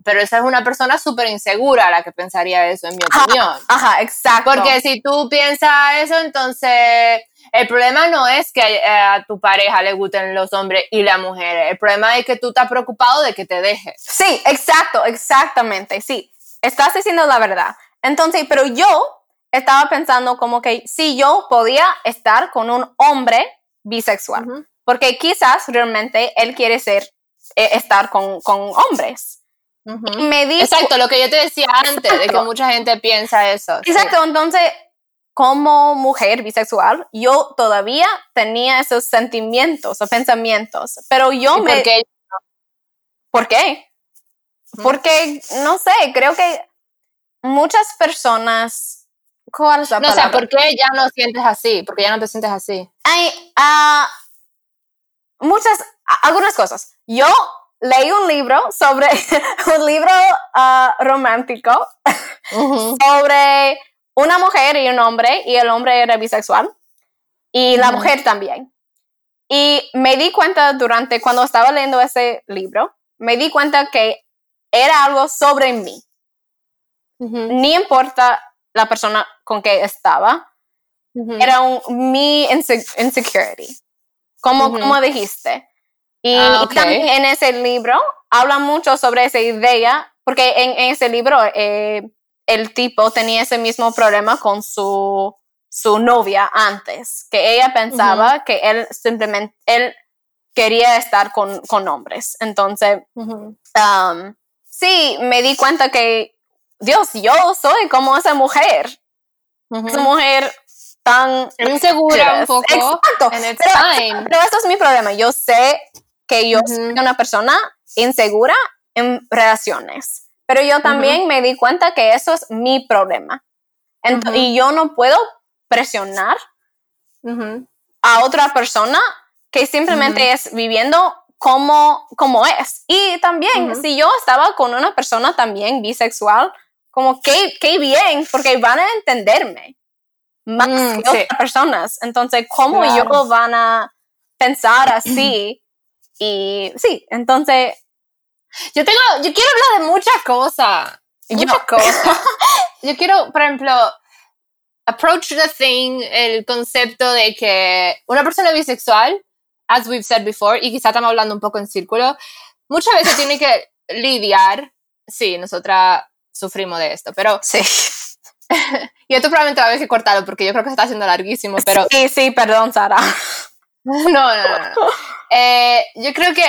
Pero esa es una persona súper insegura la que pensaría eso, en mi opinión. Ajá, exacto. Porque si tú piensas eso, entonces el problema no es que eh, a tu pareja le gusten los hombres y las mujeres. El problema es que tú estás preocupado de que te deje. Sí, exacto, exactamente, sí. Estás diciendo la verdad. Entonces, pero yo estaba pensando como que si yo podía estar con un hombre bisexual, porque quizás realmente él quiere ser, eh, estar con, con hombres. Me dijo, Exacto, lo que yo te decía antes, de que mucha gente piensa eso. sí. Exacto, entonces, como mujer bisexual, yo todavía tenía esos sentimientos o pensamientos, pero yo ¿Y me... por qué? ¿Por qué? Ujú. Porque, no sé, creo que muchas personas... ¿Cuál es la No, o sea, palabra? ¿por qué ya no sientes así? Porque ya no te sientes así. Hay ah, muchas, algunas cosas. Yo leí un libro sobre, un libro ah, romántico sobre una mujer y un hombre, y el hombre era bisexual, y la mujer también. Y me di cuenta durante, cuando estaba leyendo ese libro, me di cuenta que era algo sobre mí. Ni importa la persona con que estaba, era un, mi inse- insecurity, como, como dijiste. Y Ah, también en ese libro habla mucho sobre esa idea, porque en, en ese libro eh, el tipo tenía ese mismo problema con su, su novia antes, que ella pensaba que él simplemente, él quería estar con, con hombres. Entonces, um, sí, me di cuenta que, Dios, yo soy como esa mujer, esa mujer tan insegura un poco. Exacto. Pero, pero eso es mi problema. Yo sé que yo soy una persona insegura en relaciones, pero yo también me di cuenta que eso es mi problema. Y yo no puedo presionar a otra persona que simplemente es viviendo como, como es. Y también, si yo estaba con una persona también bisexual, como que, qué bien, porque van a entenderme más Mm, que sí. otras personas. Entonces, ¿cómo Claro. yo van a pensar así? Y sí, entonces, Yo tengo, yo quiero hablar de muchas cosas. Muchas cosas. yo quiero, por ejemplo, approach the thing, el concepto de que una persona bisexual, as we've said before, y quizá estamos hablando un poco en círculo, muchas veces tiene que lidiar, sí, nosotras sufrimos de esto, pero, sí. y esto probablemente va a haber que cortarlo porque yo creo que se está haciendo larguísimo, pero Sí, sí, perdón, Sara. no, no, no. no. Eh, yo creo que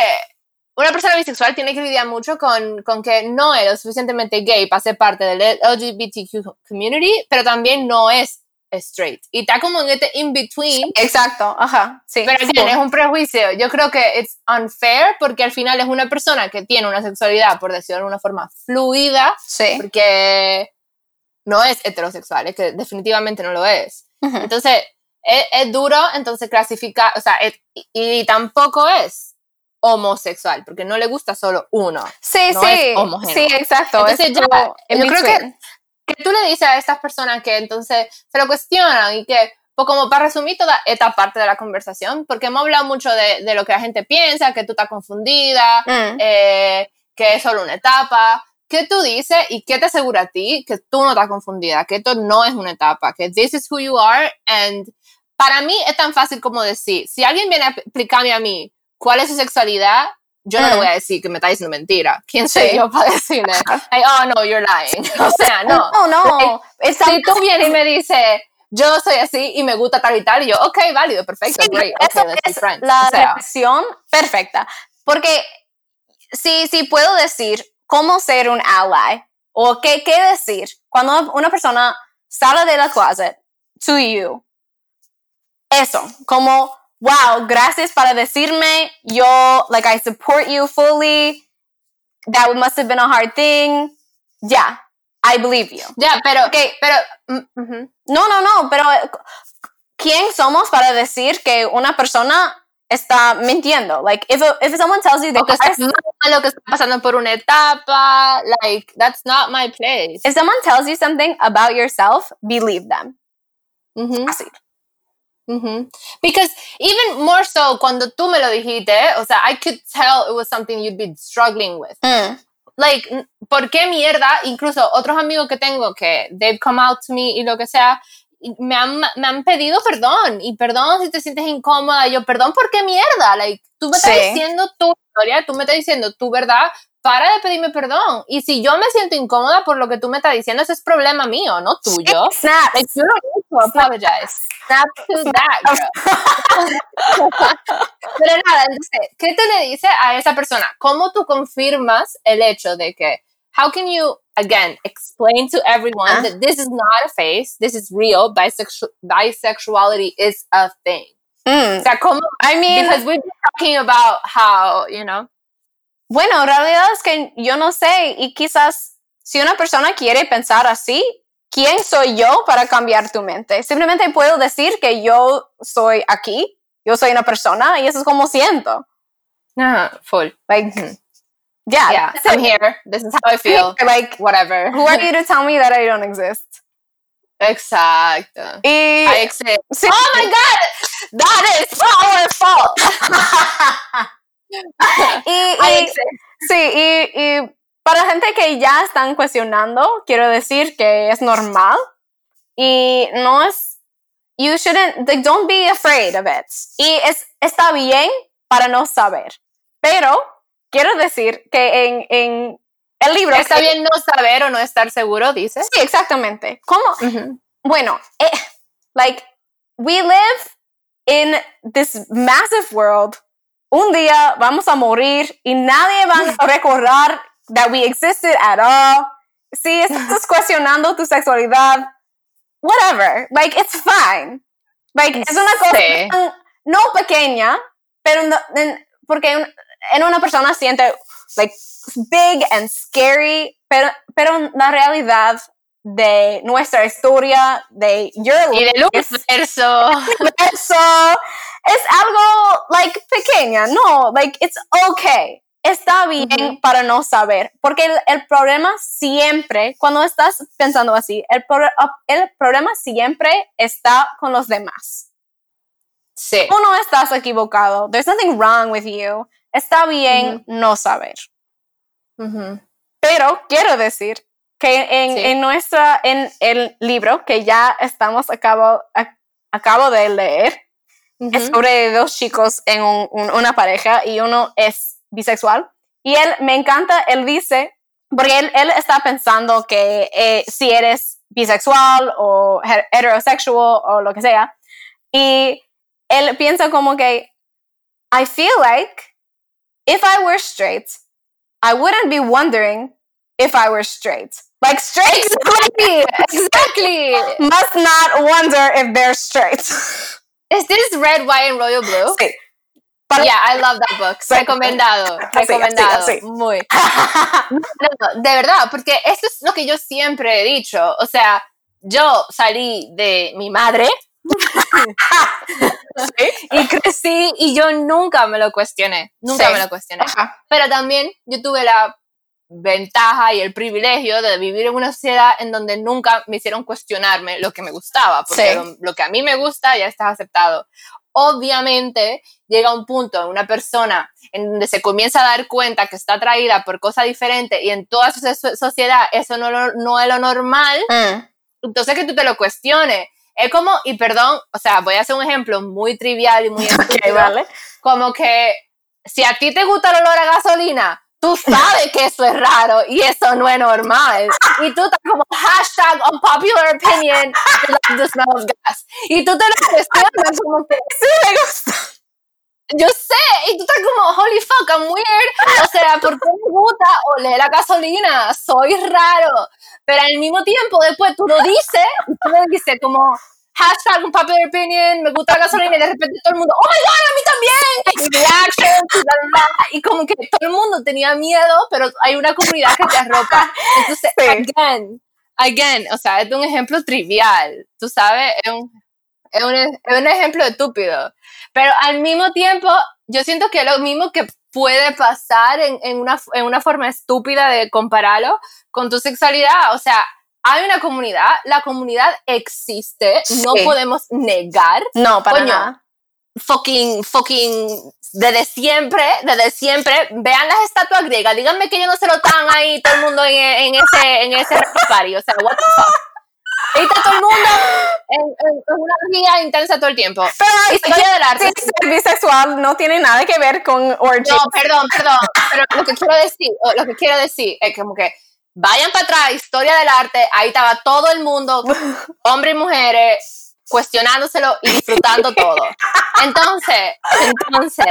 una persona bisexual tiene que lidiar mucho con, con que no es lo suficientemente gay para ser parte del LGBTQ community, pero también no es straight. Y está como en este in-between. Exacto, ajá, sí. Pero again, es un prejuicio. Yo creo que it's unfair porque al final es una persona que tiene una sexualidad, por decirlo de alguna forma, fluida, Sí. porque no es heterosexual, es que definitivamente no lo es. Ujú. Entonces, es, es duro, entonces clasificar, o sea, es- y, y tampoco es homosexual, porque no le gusta solo uno. Sí, no sí, es sí, exacto. Entonces es ya, yo creo que, que tú le dices a estas personas que entonces se lo cuestionan y que, pues como para resumir toda esta parte de la conversación, porque hemos hablado mucho de, de lo que la gente piensa, que tú estás confundida, Mm. eh, que es solo una etapa. ¿Qué tú dices y qué te asegura a ti que tú no estás confundida, que esto no es una etapa, que this is who you are? And para mí es tan fácil como decir, si alguien viene a explicarme a mí cuál es su sexualidad, yo no le Mm. voy a decir que me está diciendo mentira. ¿Quién soy Sí. yo para decirle? Like, oh, no, you're lying. O sea, no. No, no. Está- Si tú vienes y me dices, yo soy así y me gusta tal y tal, y yo, ok, válido, perfecto, Sí, great, eso okay, es la O sea, reflexión perfecta. Porque si, si puedo decir cómo ser un ally o qué, qué decir cuando una persona sale de la closet to you, eso, como, wow, gracias para decirme, yo, like, I support you fully, that must have been a hard thing, yeah, I believe you. ya, pero, Ok. pero, mm. No, no, no, pero ¿quién somos para decir que una persona está mintiendo? Like, if, if someone tells you que that, está mal, o que está pasando por una etapa, like, that's not my place. if someone tells you something about yourself, believe them. Así. Ujú. Because even more so, cuando tú me lo dijiste, o sea, I could tell it was something you'd be struggling with. Mm, like, ¿por qué mierda? Incluso otros amigos que tengo que they've come out to me y lo que sea, me han, me han pedido perdón. Y perdón si te sientes incómoda. Yo, perdón, ¿por qué mierda? Like, tú me estás Sí. diciendo tu historia, tú me estás diciendo tu verdad. Para de pedirme perdón. Y si yo me siento incómoda por lo que tú me estás diciendo, ese es problema mío, no tuyo. Snap. Like, to apologize. Snap to that, girl. Pero nada, entonces, ¿qué te le dice a esa persona? ¿Cómo tú confirmas el hecho de que, how can you, again, explain to everyone Ah. that this is not a phase, this is real, bisexu- bisexuality is a thing? Mm, O sea, ¿cómo? I mean, Because we've been talking about how, you know, bueno, en realidad es que yo no sé y quizás si una persona quiere pensar así, ¿quién soy yo para cambiar tu mente? Simplemente puedo decir que yo soy aquí, yo soy una persona y eso es como siento. Ajá, full. Like, yeah, Yeah, I'm here. This is how I feel. Like, Whatever. who are you to tell me that I don't exist? Exacto. Y, I sí, Oh my God, that is powerful. y, I accept. sí, y, y para gente que ya están cuestionando, quiero decir que es normal y no es, you shouldn't, like, don't be afraid of it. Y es, está bien para no saber, pero quiero decir que en, en el libro... Está que- bien no saber o no estar seguro, dices. Sí, exactamente. ¿Cómo? Ujú. bueno, eh, like, we live in this massive world. Un día vamos a morir y nadie va a recordar that we existed at all. Si estás cuestionando tu sexualidad, whatever, like, it's fine. Like, es una cosa tan- no pequeña, pero no- en- porque en una persona siente, like, big and scary, pero, pero la realidad de nuestra historia, de your Y del universo, es algo, like, pequeña, no, like, it's okay. Está bien para no saber, porque el, el problema siempre, cuando estás pensando así, el, pro- el problema siempre está con los demás. Sí. Tú no estás equivocado. There's nothing wrong with you. Está bien no saber. Pero quiero decir que en, Sí. en nuestra, en el libro que ya estamos a cabo, a- acabo de leer, es sobre dos chicos en un- un- una pareja y uno es bisexual. Y él, me encanta, él dice, porque él, él está pensando que eh, si eres bisexual o he- heterosexual o lo que sea, y él piensa como que, I feel like if I were straight, I wouldn't be wondering if I were straight. Like straight Exactly. Exactly. must not wonder if they're straight. Is this red, white, and royal blue? Sí. Para- Yeah, I love that book. Sí. Recomendado. Así, Recomendado. así, así. Muy. No, no, de verdad, porque esto es lo que yo siempre he dicho. O sea, yo salí de mi madre, y crecí y yo nunca me lo cuestioné, nunca Sí. me lo cuestioné. Ajá. Pero también yo tuve la ventaja y el privilegio de vivir en una sociedad en donde nunca me hicieron cuestionarme lo que me gustaba, porque Sí. lo, lo que a mí me gusta ya está aceptado. Obviamente llega un punto en una persona en donde se comienza a dar cuenta que está atraída por cosas diferentes y en toda so- sociedad eso no, lo- no es lo normal, Mm, entonces que tú te lo cuestiones. Es como, y perdón, o sea, voy a hacer un ejemplo muy trivial y muy estúpido, vale. como que si a ti te gusta el olor a gasolina, tú sabes que eso es raro y eso no es normal. Y tú estás como hashtag unpopular opinion, I love the smell of gas. Y tú te lo cuestionas como que Sí, me gusta. yo sé, y tú estás como, holy fuck, I'm weird. O sea, ¿por qué me gusta oler la gasolina? Soy raro. Pero al mismo tiempo, después tú lo dices, y tú lo dices como, hashtag un popular opinion, me gusta la gasolina, y de repente todo el mundo, oh my god, a mí también. Y. Y como que todo el mundo tenía miedo, pero hay una comunidad que te arropa. Entonces, Sí. again, again, o sea, es un ejemplo trivial, tú sabes, es un, es un, es un ejemplo estúpido. Pero al mismo tiempo, yo siento que es lo mismo que puede pasar en, en, una, en una forma estúpida de compararlo con tu sexualidad. O sea, hay una comunidad, la comunidad existe, no Sí. podemos negar. No, para Coño. nada. Fucking, fucking, desde siempre, desde siempre, vean las estatuas griegas, díganme que ellos no se lo están ahí todo el mundo en, en ese, en ese o sea, what the fuck. Ahí está todo el mundo en, en- en una orgía intensa todo el tiempo. Pero Historia del arte. ser bisexual no tiene nada que ver con orgy. No, perdón, perdón. Pero lo que quiero decir, lo que quiero decir es como que vayan para atrás, historia del arte, ahí estaba todo el mundo, hombres y mujeres, cuestionándoselo y disfrutando todo. Entonces, entonces,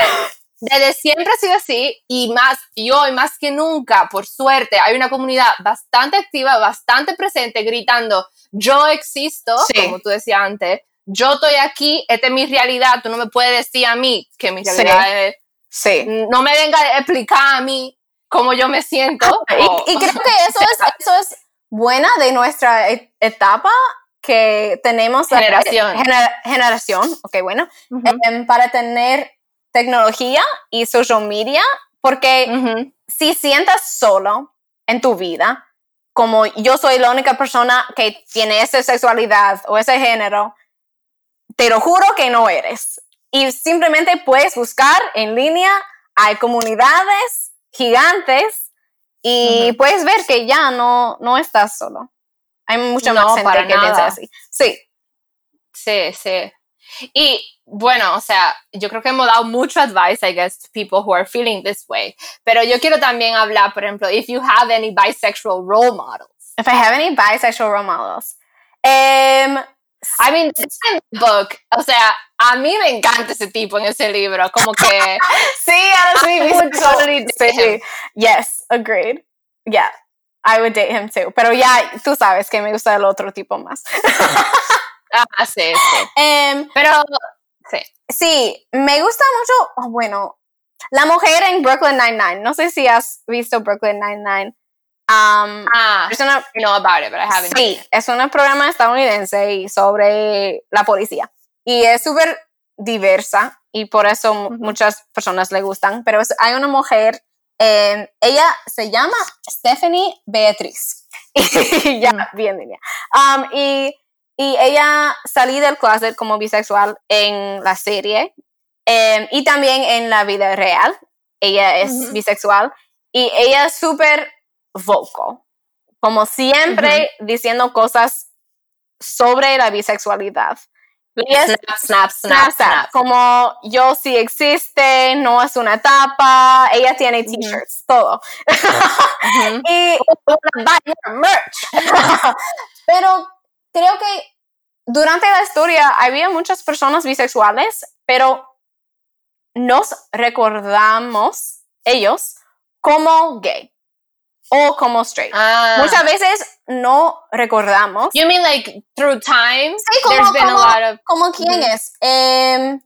desde siempre ha sido así y más, y hoy más que nunca, por suerte, hay una comunidad bastante activa, bastante presente, gritando, yo existo, Sí. como tú decías antes, yo estoy aquí, esta es mi realidad, tú no me puedes decir a mí que mi Sí. realidad es Sí. no me venga a explicar a mí cómo yo me siento. o- Y, y creo que eso es, eso es buena de nuestra e- etapa que tenemos. Generación. gener- generación, ok, bueno. Em, para tener tecnología y social media, porque si sientas solo en tu vida, como yo soy la única persona que tiene esa sexualidad o ese género, te lo juro que no eres. Y simplemente puedes buscar en línea, hay comunidades gigantes y Ujú. puedes ver que ya no, no estás solo. Hay mucha No, más gente para que piensa nada. así. Sí, Sí, sí. Y bueno, o sea, yo creo que hemos dado mucho advice, I guess, to people who are feeling this way. Pero yo quiero también hablar, por ejemplo, if you have any bisexual role models. if I have any bisexual role models. Em, I mean, the book. O sea, a mí me encanta ese tipo en ese libro. Como que Sí, ahora sí, I would totally date Sí. him. Yes, agreed. Yeah, I would date him too. Pero ya, tú sabes que me gusta el otro tipo más. Ah, sí, sí. Em, Pero, sí. sí, me gusta mucho, oh, bueno, la mujer en Brooklyn Nine-Nine. No sé si has visto Brooklyn Nine-Nine. Um, Ah, una, I know about it, but I haven't. sí, es un programa estadounidense y sobre la policía. Y es súper diversa y por eso muchas personas le gustan. Pero es- hay una mujer, eh, ella se llama Stephanie Beatriz. Y ya, Mm. bien niña. Um, y, y ella salí del closet como bisexual en la serie eh, y también en la vida real. Ella es bisexual y ella es súper vocal, como siempre diciendo cosas sobre la bisexualidad. Snap, snap, snap, como yo sí existe, no es una etapa, ella tiene t-shirts, todo. Y merch. pero creo que durante la historia había muchas personas bisexuales, pero nos recordamos ellos como gay o como straight. Ah. Muchas veces no recordamos. You mean like through time? Sí, como- There's been como- a lot of. ¿Como quién Ujú. es? Em,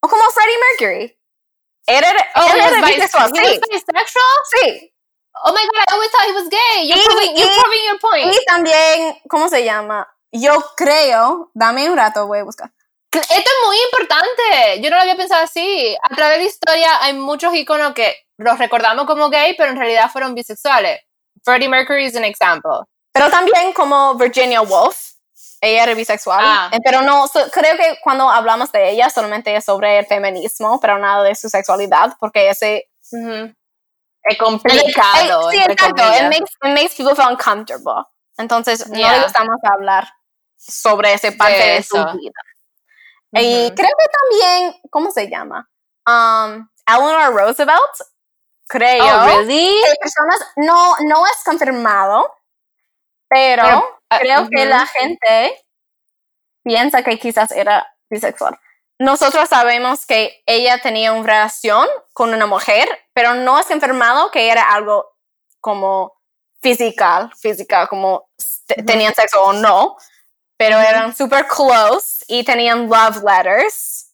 o como Freddie Mercury. Era, Oh, era bis- bisexual, sí, bisexual? sí. Oh my god, I always thought he was gay. You're, Y- proving, you're y- proving your point. Y también, ¿cómo se llama? Yo creo, dame un rato, voy a buscar. Esto es muy importante. Yo no lo había pensado así. A través de la historia hay muchos iconos que los recordamos como gay, pero en realidad fueron bisexuales. Freddie Mercury es un ejemplo. Pero también como Virginia Woolf, ella era bisexual. Ah. Eh, Pero no, so- creo que cuando hablamos de ella solamente es sobre el feminismo, pero nada de su sexualidad, porque ese... Es complicado. Sí, exacto. It makes, it makes people feel uncomfortable. Entonces, no Yeah. le gustamos hablar sobre ese parte De de, su vida. Y creo que también, ¿cómo se llama? Um, Eleanor Roosevelt, creo. Oh, really? que personas, no, no es confirmado, pero, Pero, ah, creo que ujú. la gente piensa que quizás era bisexual. Nosotros sabemos que ella tenía una relación con una mujer, pero no es confirmado que era algo como física, física, como te- Ujú. tenían sexo o no, pero eran super close y tenían love letters.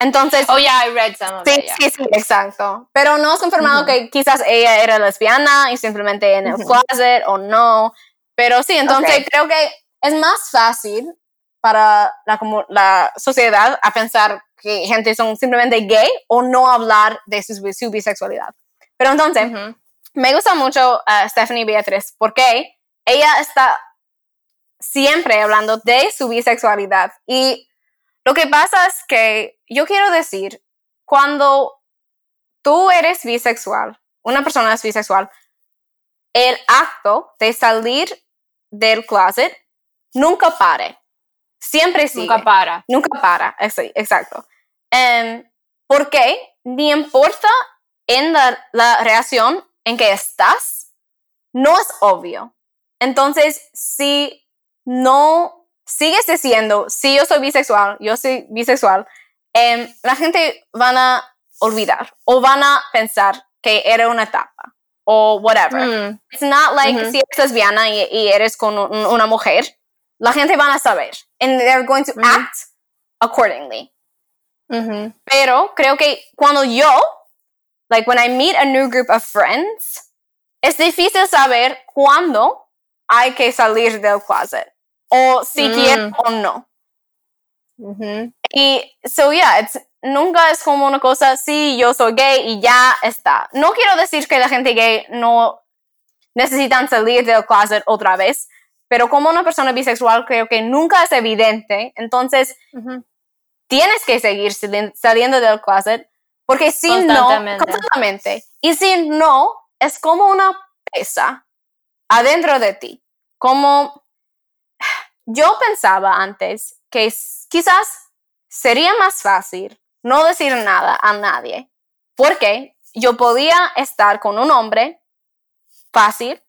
Entonces, Oh, yeah, I read some of Sí, it, yeah. sí, sí, exacto. Pero no es confirmado Ujú. que quizás ella era lesbiana y simplemente en el Ujú. closet o no. Pero sí, entonces Ok. creo que es más fácil para la, comu- la sociedad a pensar que gente son simplemente gay o no hablar de su, su bisexualidad. Pero entonces, Ujú. me gusta mucho a Stephanie Beatriz porque ella está siempre hablando de su bisexualidad. Y lo que pasa es que yo quiero decir, cuando tú eres bisexual, una persona es bisexual, el acto de salir del closet nunca pare. Siempre sigue Nunca para. nunca para, ex- exacto. Em, porque ni importa en la, la reacción en que estás, no es obvio. Entonces, si no sigues diciendo, sí, yo soy bisexual, yo soy bisexual, em, la gente van a olvidar o van a pensar que era una etapa o whatever. Mm. It's not like Ujú. si eres lesbiana y, y eres con un- una mujer, la gente van a saber. And they're going to Ujú. act accordingly. Ujú. Pero creo que cuando yo, like when I meet a new group of friends, es difícil saber cuándo hay que salir del closet. O si Mm. o no. Ujú. Y so yeah, it's, nunca es como una cosa, sí, yo soy gay y ya está. No quiero decir que la gente gay no necesitan salir del closet otra vez, pero como una persona bisexual creo que nunca es evidente, entonces Ujú. tienes que seguir sali- saliendo del closet, porque si no, Constantemente. constantemente, y si no, es como una pesa adentro de ti, como yo pensaba antes que quizás sería más fácil no decir nada a nadie, porque yo podía estar con un hombre fácil,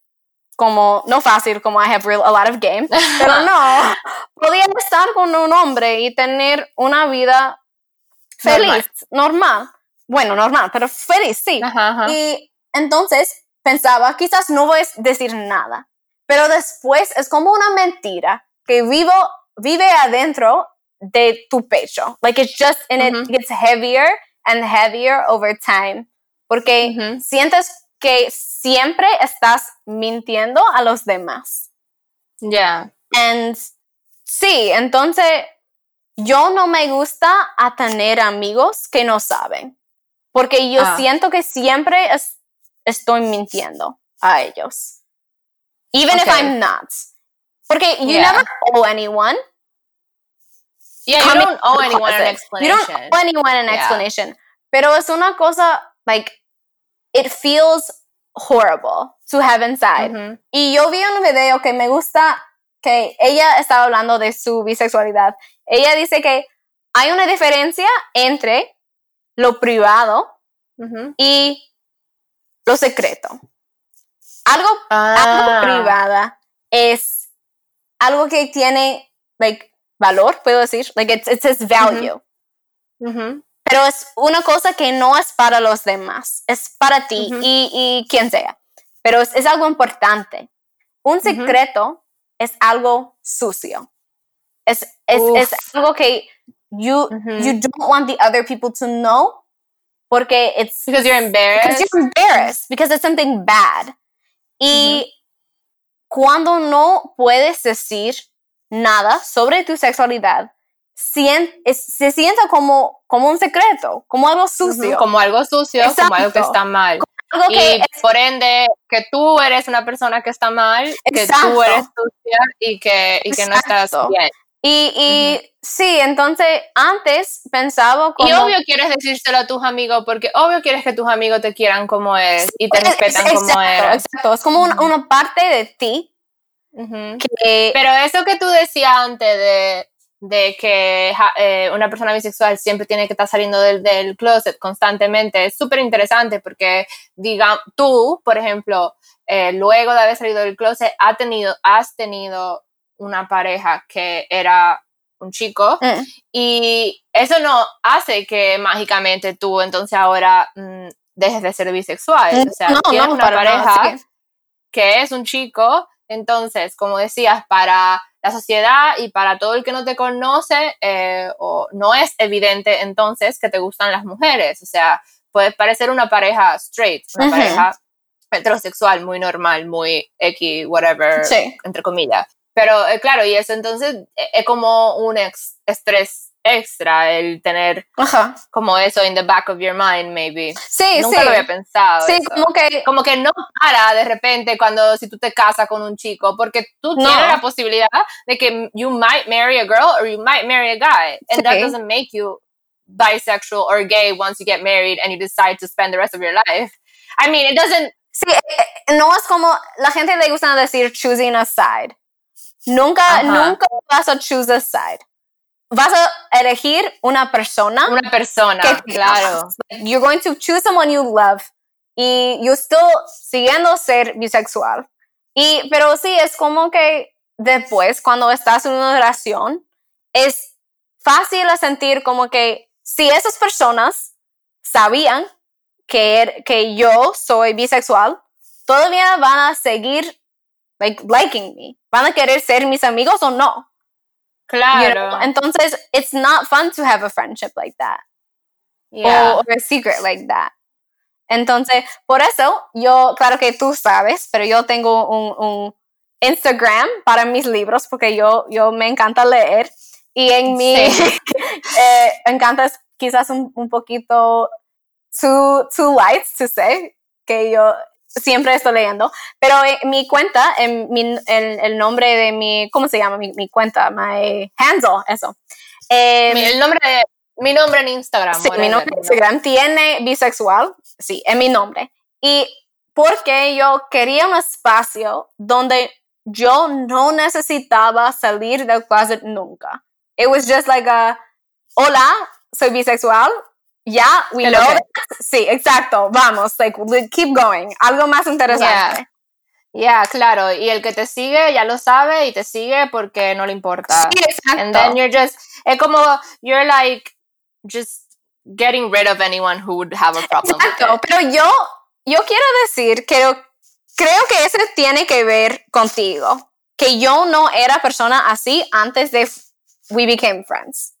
como, no fácil como I have real, a lot of game, pero no, podía estar con un hombre y tener una vida feliz, normal. Bueno, normal, pero feliz, sí. Ajá, ajá. Y entonces pensaba, quizás no voy a decir nada, pero después es como una mentira que vivo, vive adentro de tu pecho. Like it's just, and it gets heavier and heavier over time. Porque sientes que siempre estás mintiendo a los demás. Ya. And sí, entonces yo no me gusta a tener amigos que no saben. Porque yo Ah. siento que siempre es- estoy mintiendo a ellos. Even if. I'm not. Porque you Yeah. never owe anyone. Yeah, you don't owe anyone an explanation. You don't owe anyone an Yeah. explanation. Pero es una cosa, like, it feels horrible to have inside. Ujú. Y yo vi un video que me gusta, que ella estaba hablando de su bisexualidad. Ella dice que hay una diferencia entre lo privado Ujú. y lo secreto. Algo, Ah. algo privada es algo que tiene, like, valor, puedo decir, like, it's, it says value. Ujú. Pero es una cosa que no es para los demás, es para ti Ujú. y, y quien sea. Pero es, es algo importante. Un secreto es algo sucio. Es, es, es algo que you, you don't want the other people to know porque it's Because you're embarrassed. because you're embarrassed because it's something bad. Y cuando no puedes decir nada sobre tu sexualidad, es- se siente como, como un secreto, como algo sucio. Como algo sucio, como algo que Exacto. está mal. algo que Y por ende, que tú eres una persona que está mal, que tú Exacto. eres sucia y que, y que no estás Exacto. bien. Y, y sí, entonces antes pensaba como... Y obvio quieres decírselo a tus amigos, porque obvio quieres que tus amigos te quieran como es y te Es- respetan es- como exacto, eres. exacto. Es como una, parte de ti que... Pero eso que tú decías antes de, de que eh, una persona bisexual siempre tiene que estar saliendo del, del closet constantemente es súper interesante porque, diga, tú, por ejemplo, eh, luego de haber salido del closet, ha tenido, has tenido una pareja que era un chico Mm, y eso no hace que mágicamente tú entonces ahora mm, dejes de ser bisexual. O sea, no, tienes no, una nada, pareja sí. que es un chico, entonces, como decías, para la sociedad y para todo el que no te conoce, eh, o no es evidente entonces que te gustan las mujeres. O sea, puede parecer una pareja straight, una Ujú. pareja heterosexual, muy normal, muy X, whatever, Sí. entre comillas. Pero eh, claro, y eso entonces eh, es como un ex- estrés extra el tener Ajá. como eso in the back of your mind, maybe. Sí, Nunca sí. lo había pensado. Sí, eso como que... como que no para de repente cuando si tú te casas con un chico, porque tú No. tienes la posibilidad de que you might marry a girl or you might marry a guy, and that Sí. doesn't make you bisexual or gay once you get married and you decide to spend the rest of your life. I mean, it doesn't. Sí, eh, eh, no es como... La gente le gusta decir choosing a side. Nunca, Ajá. nunca vas a choose a side. Vas a elegir una persona Una persona, que claro. You're going to choose someone you love y you still siguiendo ser bisexual. Y, pero sí, es como que después, cuando estás en una relación, es fácil a sentir como que si esas personas sabían que, er- que yo soy bisexual, todavía van a seguir like, liking me. Van a querer ser mis amigos o no. you Claro. know? Entonces, it's not fun to have a friendship like that Yeah. o, or a secret like that. Entonces, por eso, yo, claro que tú sabes, pero yo tengo un, un Instagram para mis libros porque yo, yo me encanta leer y en mi, Sí. eh, encanta quizás un, un poquito too, too light to say, que yo siempre estoy leyendo, pero en mi cuenta, en mi, el, el nombre de mi, ¿cómo se llama mi, mi cuenta? My handle, eso. Eh, Mi- el nombre de, mi nombre en Instagram. Sí, mi nombre en. Instagram tiene bisexual, sí, es mi nombre. Y porque yo quería un espacio donde yo no necesitaba salir del closet nunca. It was just like a, hola, soy bisexual. Ya, we know that. Sí, exacto, vamos, like, keep going. Algo más interesante. Ya, claro. Y el que te sigue ya lo sabe y te sigue porque no le importa. Sí, exacto. And then you're just, es como, you're like, just getting rid of anyone who would have a problem with Exacto, it. pero yo, yo quiero decir que creo que eso tiene que ver contigo, que yo no era persona así antes de we became friends.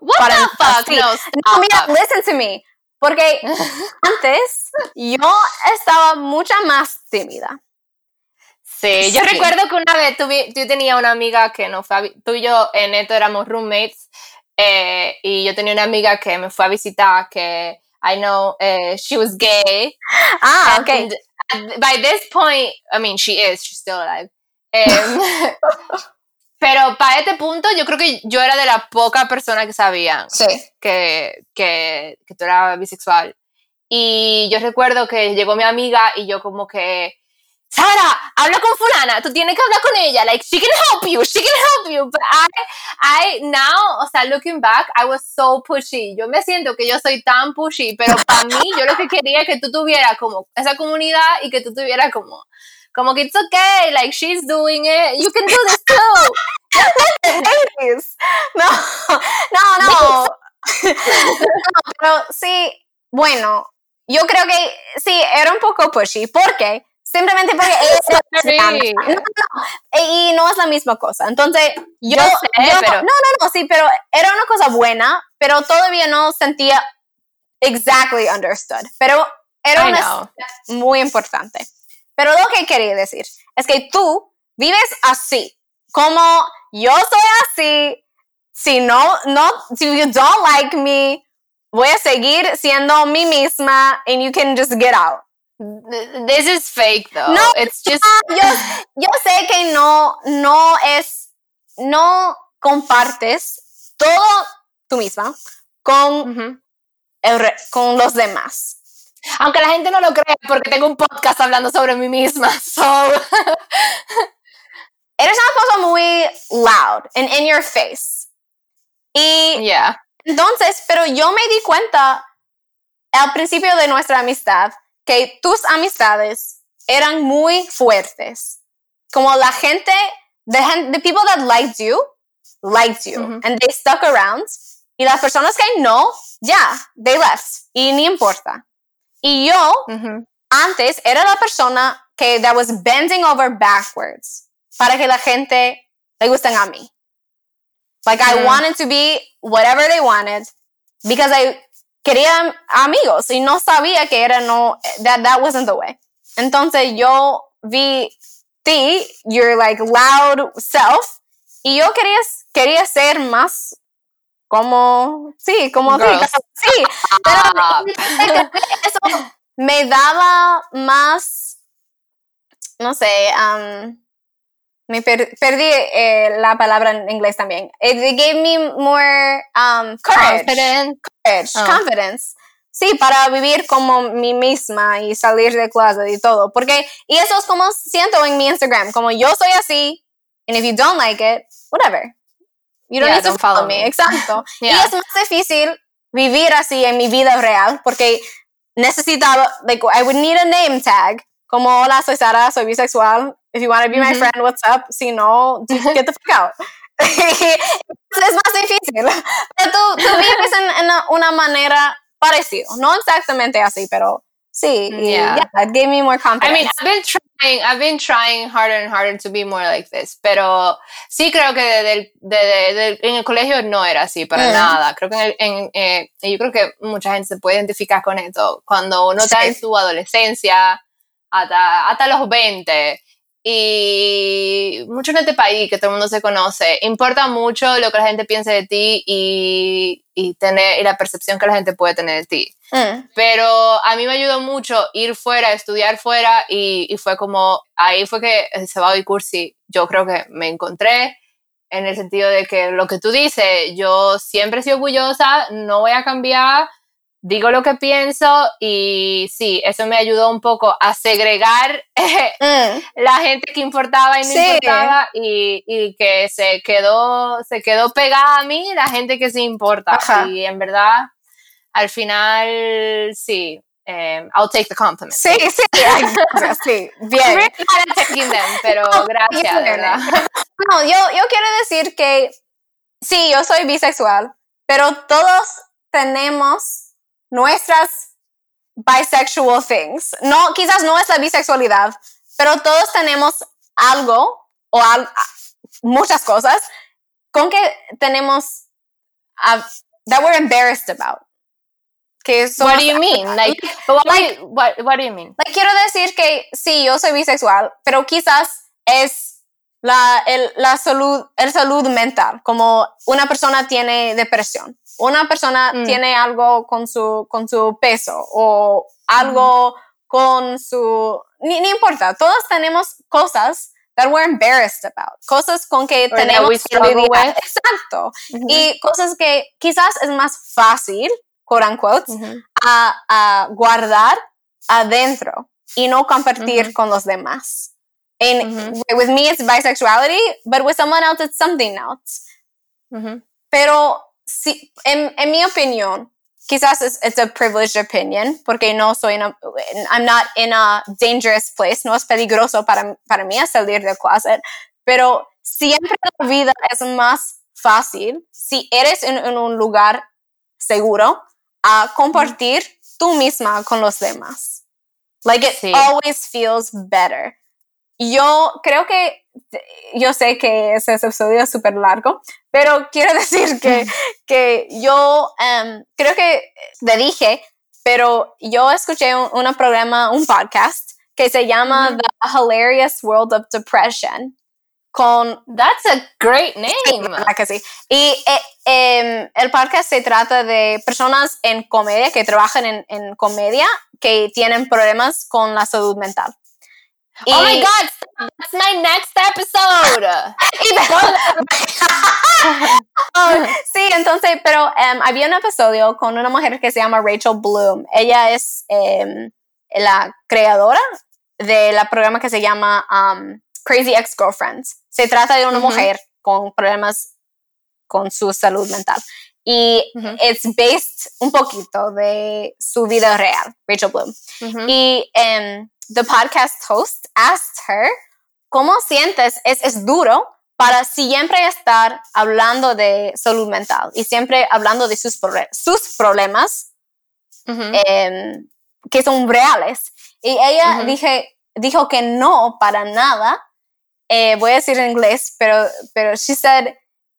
What Para- the fuck? sí. No, No, mira, listen to me, porque antes yo estaba mucha más tímida. Sí, yo Sí. recuerdo que una vez tú tenía una amiga que no fue tú y yo en esto éramos roommates eh, y yo tenía una amiga que me fue a visitar que I know eh, she was gay Ah. And at- by this point, I mean, she is, she's still alive. Em, pero para este punto, yo creo que yo era de la poca persona que sabían Sí. que, que, que tú eras bisexual. Y yo recuerdo que llegó mi amiga y yo como que, Sara, habla con fulana, tú tienes que hablar con ella, like, she can help you, she can help you. But I, I, now, o sea, looking back, I was so pushy. Yo me siento que yo soy tan pushy, pero para mí, yo lo que quería es que tú tuvieras como esa comunidad y que tú tuvieras como, como que it's okay, like, she's doing it, you can do this too. No, no, no. No, pero sí, bueno, yo creo que sí, era un poco pushy. ¿Por qué? Simplemente porque ella Sorry. No, no, no. Y no es la misma cosa. Entonces, yo, Yo sé, yo- pero- no, no, no, sí, pero era una cosa buena, pero todavía no sentía exactly understood. Pero era una muy importante. Pero lo que quería decir es que tú vives así, como yo soy así, si no, no, si you don't like me, voy a seguir siendo mí misma and you can just get out. This is fake though. No, it's just yo, yo sé que no, no es, no compartes todo tú misma con, el re- con los demás. Aunque la gente no lo crea porque tengo un podcast hablando sobre mí misma. So, Eres una cosa muy loud and in your face. Y yeah. entonces, pero yo me di cuenta al principio de nuestra amistad que tus amistades eran muy fuertes. Como la gente, the, the people that liked you, liked you, Ujú. and they stuck around. Y las personas que no, ya, they left. Y ni importa. Y yo, Ujú. antes, era la persona que that was bending over backwards para que la gente le gusten a mí. Like I Mm. wanted to be whatever they wanted because I quería amigos y no sabía que era no that that wasn't the way. Entonces yo vi ti, your like loud self y yo quería quería ser más como sí, como Girls. sí, pero eso me daba más, no sé, um, me per- perdí eh, la palabra en inglés también. It, it gave me more um, courage, Confident. courage, Oh. confidence. Sí, para vivir como mí misma y salir de closet y todo. Porque, y eso es como siento en mi Instagram, como yo soy así, and if you don't like it, whatever. You don't Yeah, need to follow, follow me. me. Exacto. Yeah. Y es más difícil vivir así en mi vida real porque necesitaba, like, I would need a name tag. Como, hola, soy Sara, soy bisexual. If you want to be my Ujú. friend, what's up? Si no, just get the fuck out. es más difícil. Pero tú, tú vives en, en una, manera parecida. No exactamente así, pero sí. y Yeah. yeah, it gave me more confidence. I mean, I've been trying, I've been trying harder and harder to be more like this, pero sí creo que desde el- desde- desde- en el colegio no era así para Mm. nada. Creo que en, el- en, eh, yo creo que mucha gente se puede identificar con esto. Cuando uno está Sí. en su adolescencia, hasta, hasta los 20, y mucho en este país que todo el mundo se conoce, importa mucho lo que la gente piense de ti y, y, tener, y la percepción que la gente puede tener de ti Mm. pero a mí me ayudó mucho ir fuera, estudiar fuera y, y fue como, ahí fue que el Cebado y Cursi yo creo que me encontré en el sentido de que lo que tú dices, yo siempre he sido orgullosa, no voy a cambiar, digo lo que pienso y sí, eso me ayudó un poco a segregar Mm. la gente que importaba y no Sí. importaba y, y que se quedó, se quedó pegada a mí la gente que sí importa. Ajá. Y en verdad, al final, sí, eh, I'll take the compliment. Sí, sí, sí, bien. Them, pero gracias, de verdad. No, yo, yo quiero decir que sí, yo soy bisexual, pero todos tenemos nuestras bisexual things. No, quizás no es la bisexualidad, pero todos tenemos algo o al- muchas cosas con que tenemos uh, that we're embarrassed about. Que What do you mean? Like, what, do you- what, what do you mean? Like, quiero decir que sí, yo soy bisexual, pero quizás es la, el, la salud, el salud mental, como una persona tiene depresión, una persona Mm. tiene algo con su, con su peso o algo con su... Ni, ni importa, todos tenemos cosas that we're embarrassed about, cosas con que tenemos que lidiar. Exacto. Y cosas que quizás es más fácil, quote unquote, Ujú. a, a guardar adentro y no compartir Ujú. con los demás. And Ujú. with me it's bisexuality, but with someone else it's something else. Pero sí, en, en mi opinión, quizás es it's a privileged opinion, porque no soy en I'm not in a dangerous place, no es peligroso para, para mí salir del closet, pero siempre la vida es más fácil si eres en, en un lugar seguro a compartir tú misma con los demás. Like it Sí. always feels better. Yo creo que, yo sé que ese episodio es súper largo, pero quiero decir que, que yo em, creo que te dije, pero yo escuché un, un programa, un podcast que se llama Ujú. The Hilarious World of Depression. con That's a great name. ¿verdad que sí? Y eh, em, el podcast se trata de personas en comedia que trabajan en, en comedia que tienen problemas con la salud mental. Oh my Y- god, that's my next episode. y- Oh, sí, entonces, pero em, había un episodio con una mujer que se llama Rachel Bloom. Ella es em, la creadora del programa que se llama um, Crazy Ex-Girlfriends. Se trata de una Ujú. mujer con problemas con su salud mental. Y Ujú. it's based un poquito de su vida real, Rachel Bloom. Ujú. Y em, the podcast host asked her, ¿cómo sientes? Es, es duro para siempre estar hablando de salud mental y siempre hablando de sus, sus problemas Ujú. em, que son reales. Y ella dije, dijo que no para nada. Eh, voy a decir en inglés, pero, pero she said,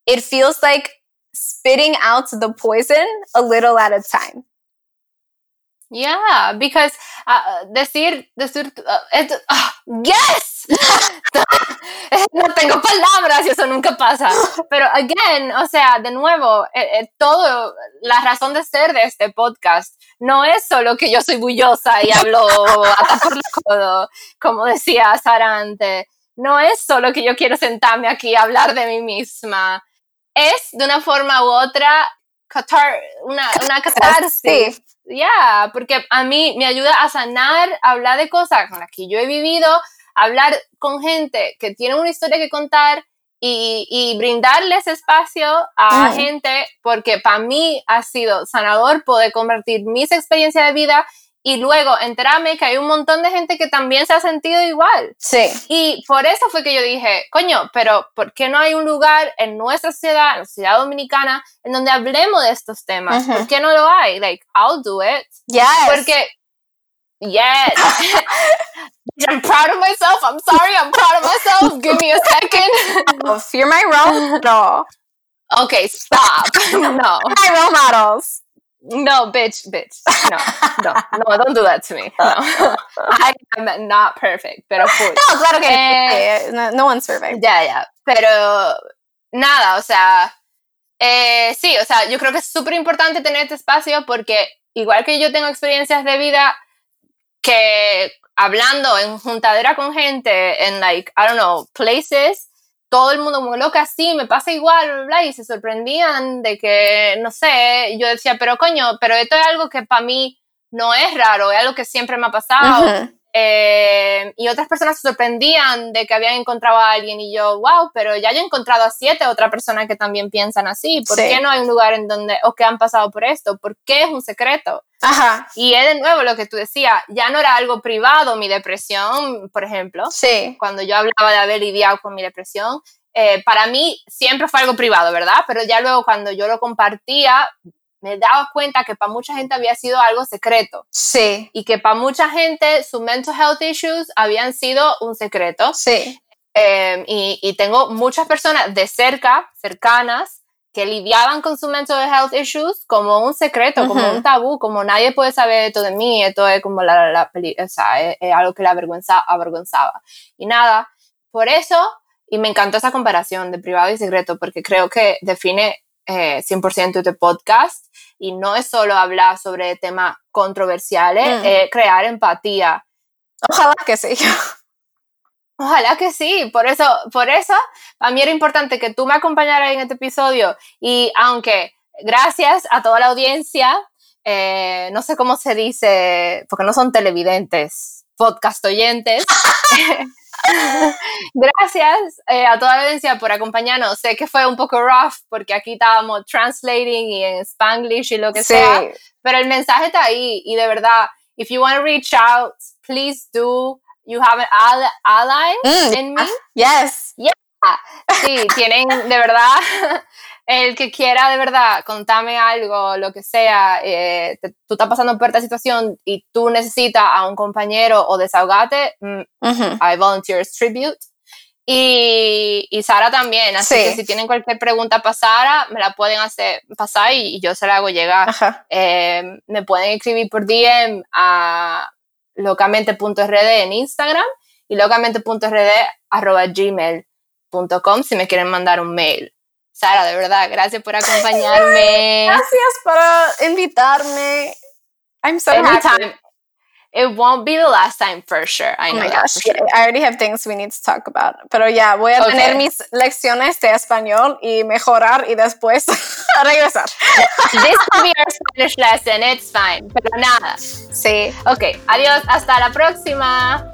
it feels like spitting out the poison a little at a time. Yeah, because uh, decir, decir, uh, es- ah, yes, no tengo palabras eso nunca pasa. Pero again, o sea, de nuevo, eh, eh, todo la razón de ser de este podcast no es solo que yo soy bullosa y hablo hasta por el codo, como decía Sara antes. No es solo que yo quiero sentarme aquí a hablar de mí misma. Es de una forma u otra catar, una, una catarsis. Sí. Ya, porque a mí me ayuda a sanar, a hablar de cosas con las que yo he vivido, hablar con gente que tiene una historia que contar y, y brindarles espacio a Ujú. gente, porque para mí ha sido sanador poder convertir mis experiencias de vida y luego enterarme que hay un montón de gente que también se ha sentido igual. Sí. Y por eso fue que yo dije, coño, pero ¿por qué no hay un lugar en nuestra sociedad, en la sociedad dominicana, en donde hablemos de estos temas? Ujú. ¿Por qué no lo hay? Like, I'll do it. Yes. Porque, yes. I'm proud of myself. I'm sorry, I'm proud of myself. Give me a second. Oh, fear my role? No. Okay, stop. No, My role models. No, bitch, bitch. No, no, no, don't do that to me. No. I am not perfect, pero full. No, claro que Eh, no, no one's perfect. Ya, ya. Pero nada, o sea, eh, sí, o sea, yo creo que es súper importante tener este espacio porque igual que yo tengo experiencias de vida que hablando en juntadera con gente, en like, I don't know, places, todo el mundo como loca, sí, me pasa igual, bla, bla, bla, y se sorprendían de que, no sé, yo decía, pero coño, pero esto es algo que para mí no es raro, es algo que siempre me ha pasado. Eh, y otras personas se sorprendían de que habían encontrado a alguien y yo, wow, pero ya yo he encontrado a siete otras personas que también piensan así. ¿Por Sí. qué no hay un lugar en donde, o que han pasado por esto? ¿Por qué es un secreto? Ajá. Y es de nuevo lo que tú decías, ya no era algo privado mi depresión, por ejemplo, Sí. cuando yo hablaba de haber lidiado con mi depresión, eh, para mí siempre fue algo privado, ¿verdad? Pero ya luego cuando yo lo compartía, me daba cuenta que para mucha gente había sido algo secreto Sí. y que para mucha gente sus mental health issues habían sido un secreto. Sí. Eh, y, y tengo muchas personas de cerca, cercanas, que lidiaban con sus mental health issues como un secreto, como Ujú. un tabú, como nadie puede saber esto de mí, esto es como la, la, peli- o sea, es, es algo que la avergüenza, avergonzaba. Y nada, por eso, y me encantó esa comparación de privado y secreto, porque creo que define eh, 100% este podcast y no es solo hablar sobre temas controversiales, Mm. es crear empatía. Ojalá que sí. Ojalá que sí, por eso, por eso, para mí era importante que tú me acompañaras en este episodio y aunque gracias a toda la audiencia, eh, no sé cómo se dice, porque no son televidentes, podcast oyentes. gracias eh, a toda la audiencia por acompañarnos. Sé que fue un poco rough porque aquí estábamos translating y en Spanglish y lo que Sí. sea, pero el mensaje está ahí y de verdad, if you want to reach out, please do. You have an ally, ally Mm, in me. Yes. Sí, tienen de verdad, el que quiera de verdad contarme algo, lo que sea, eh, te- tú estás pasando por esta situación y tú necesitas a un compañero o desahogarte, mm, Ujú. I volunteers tribute. Y, y Sara también, así Sí. que si tienen cualquier pregunta para Sara, me la pueden hacer pasar y, y yo se la hago llegar. Eh, me pueden escribir por DM a locamente.rd en Instagram y locamente.rd arroba gmail. gmail.com si me quieren mandar un mail. Sara, de verdad, gracias por acompañarme. Gracias por invitarme. I'm so happy. It won't be the last time for sure. I Oh know my gosh, sure. yeah, I already have things we need to talk about. Pero ya, voy a Okay. tener mis lecciones de español y mejorar y después regresar. This could be our Spanish lesson. It's fine. Pero nada. Sí. Ok, adiós. Hasta la próxima.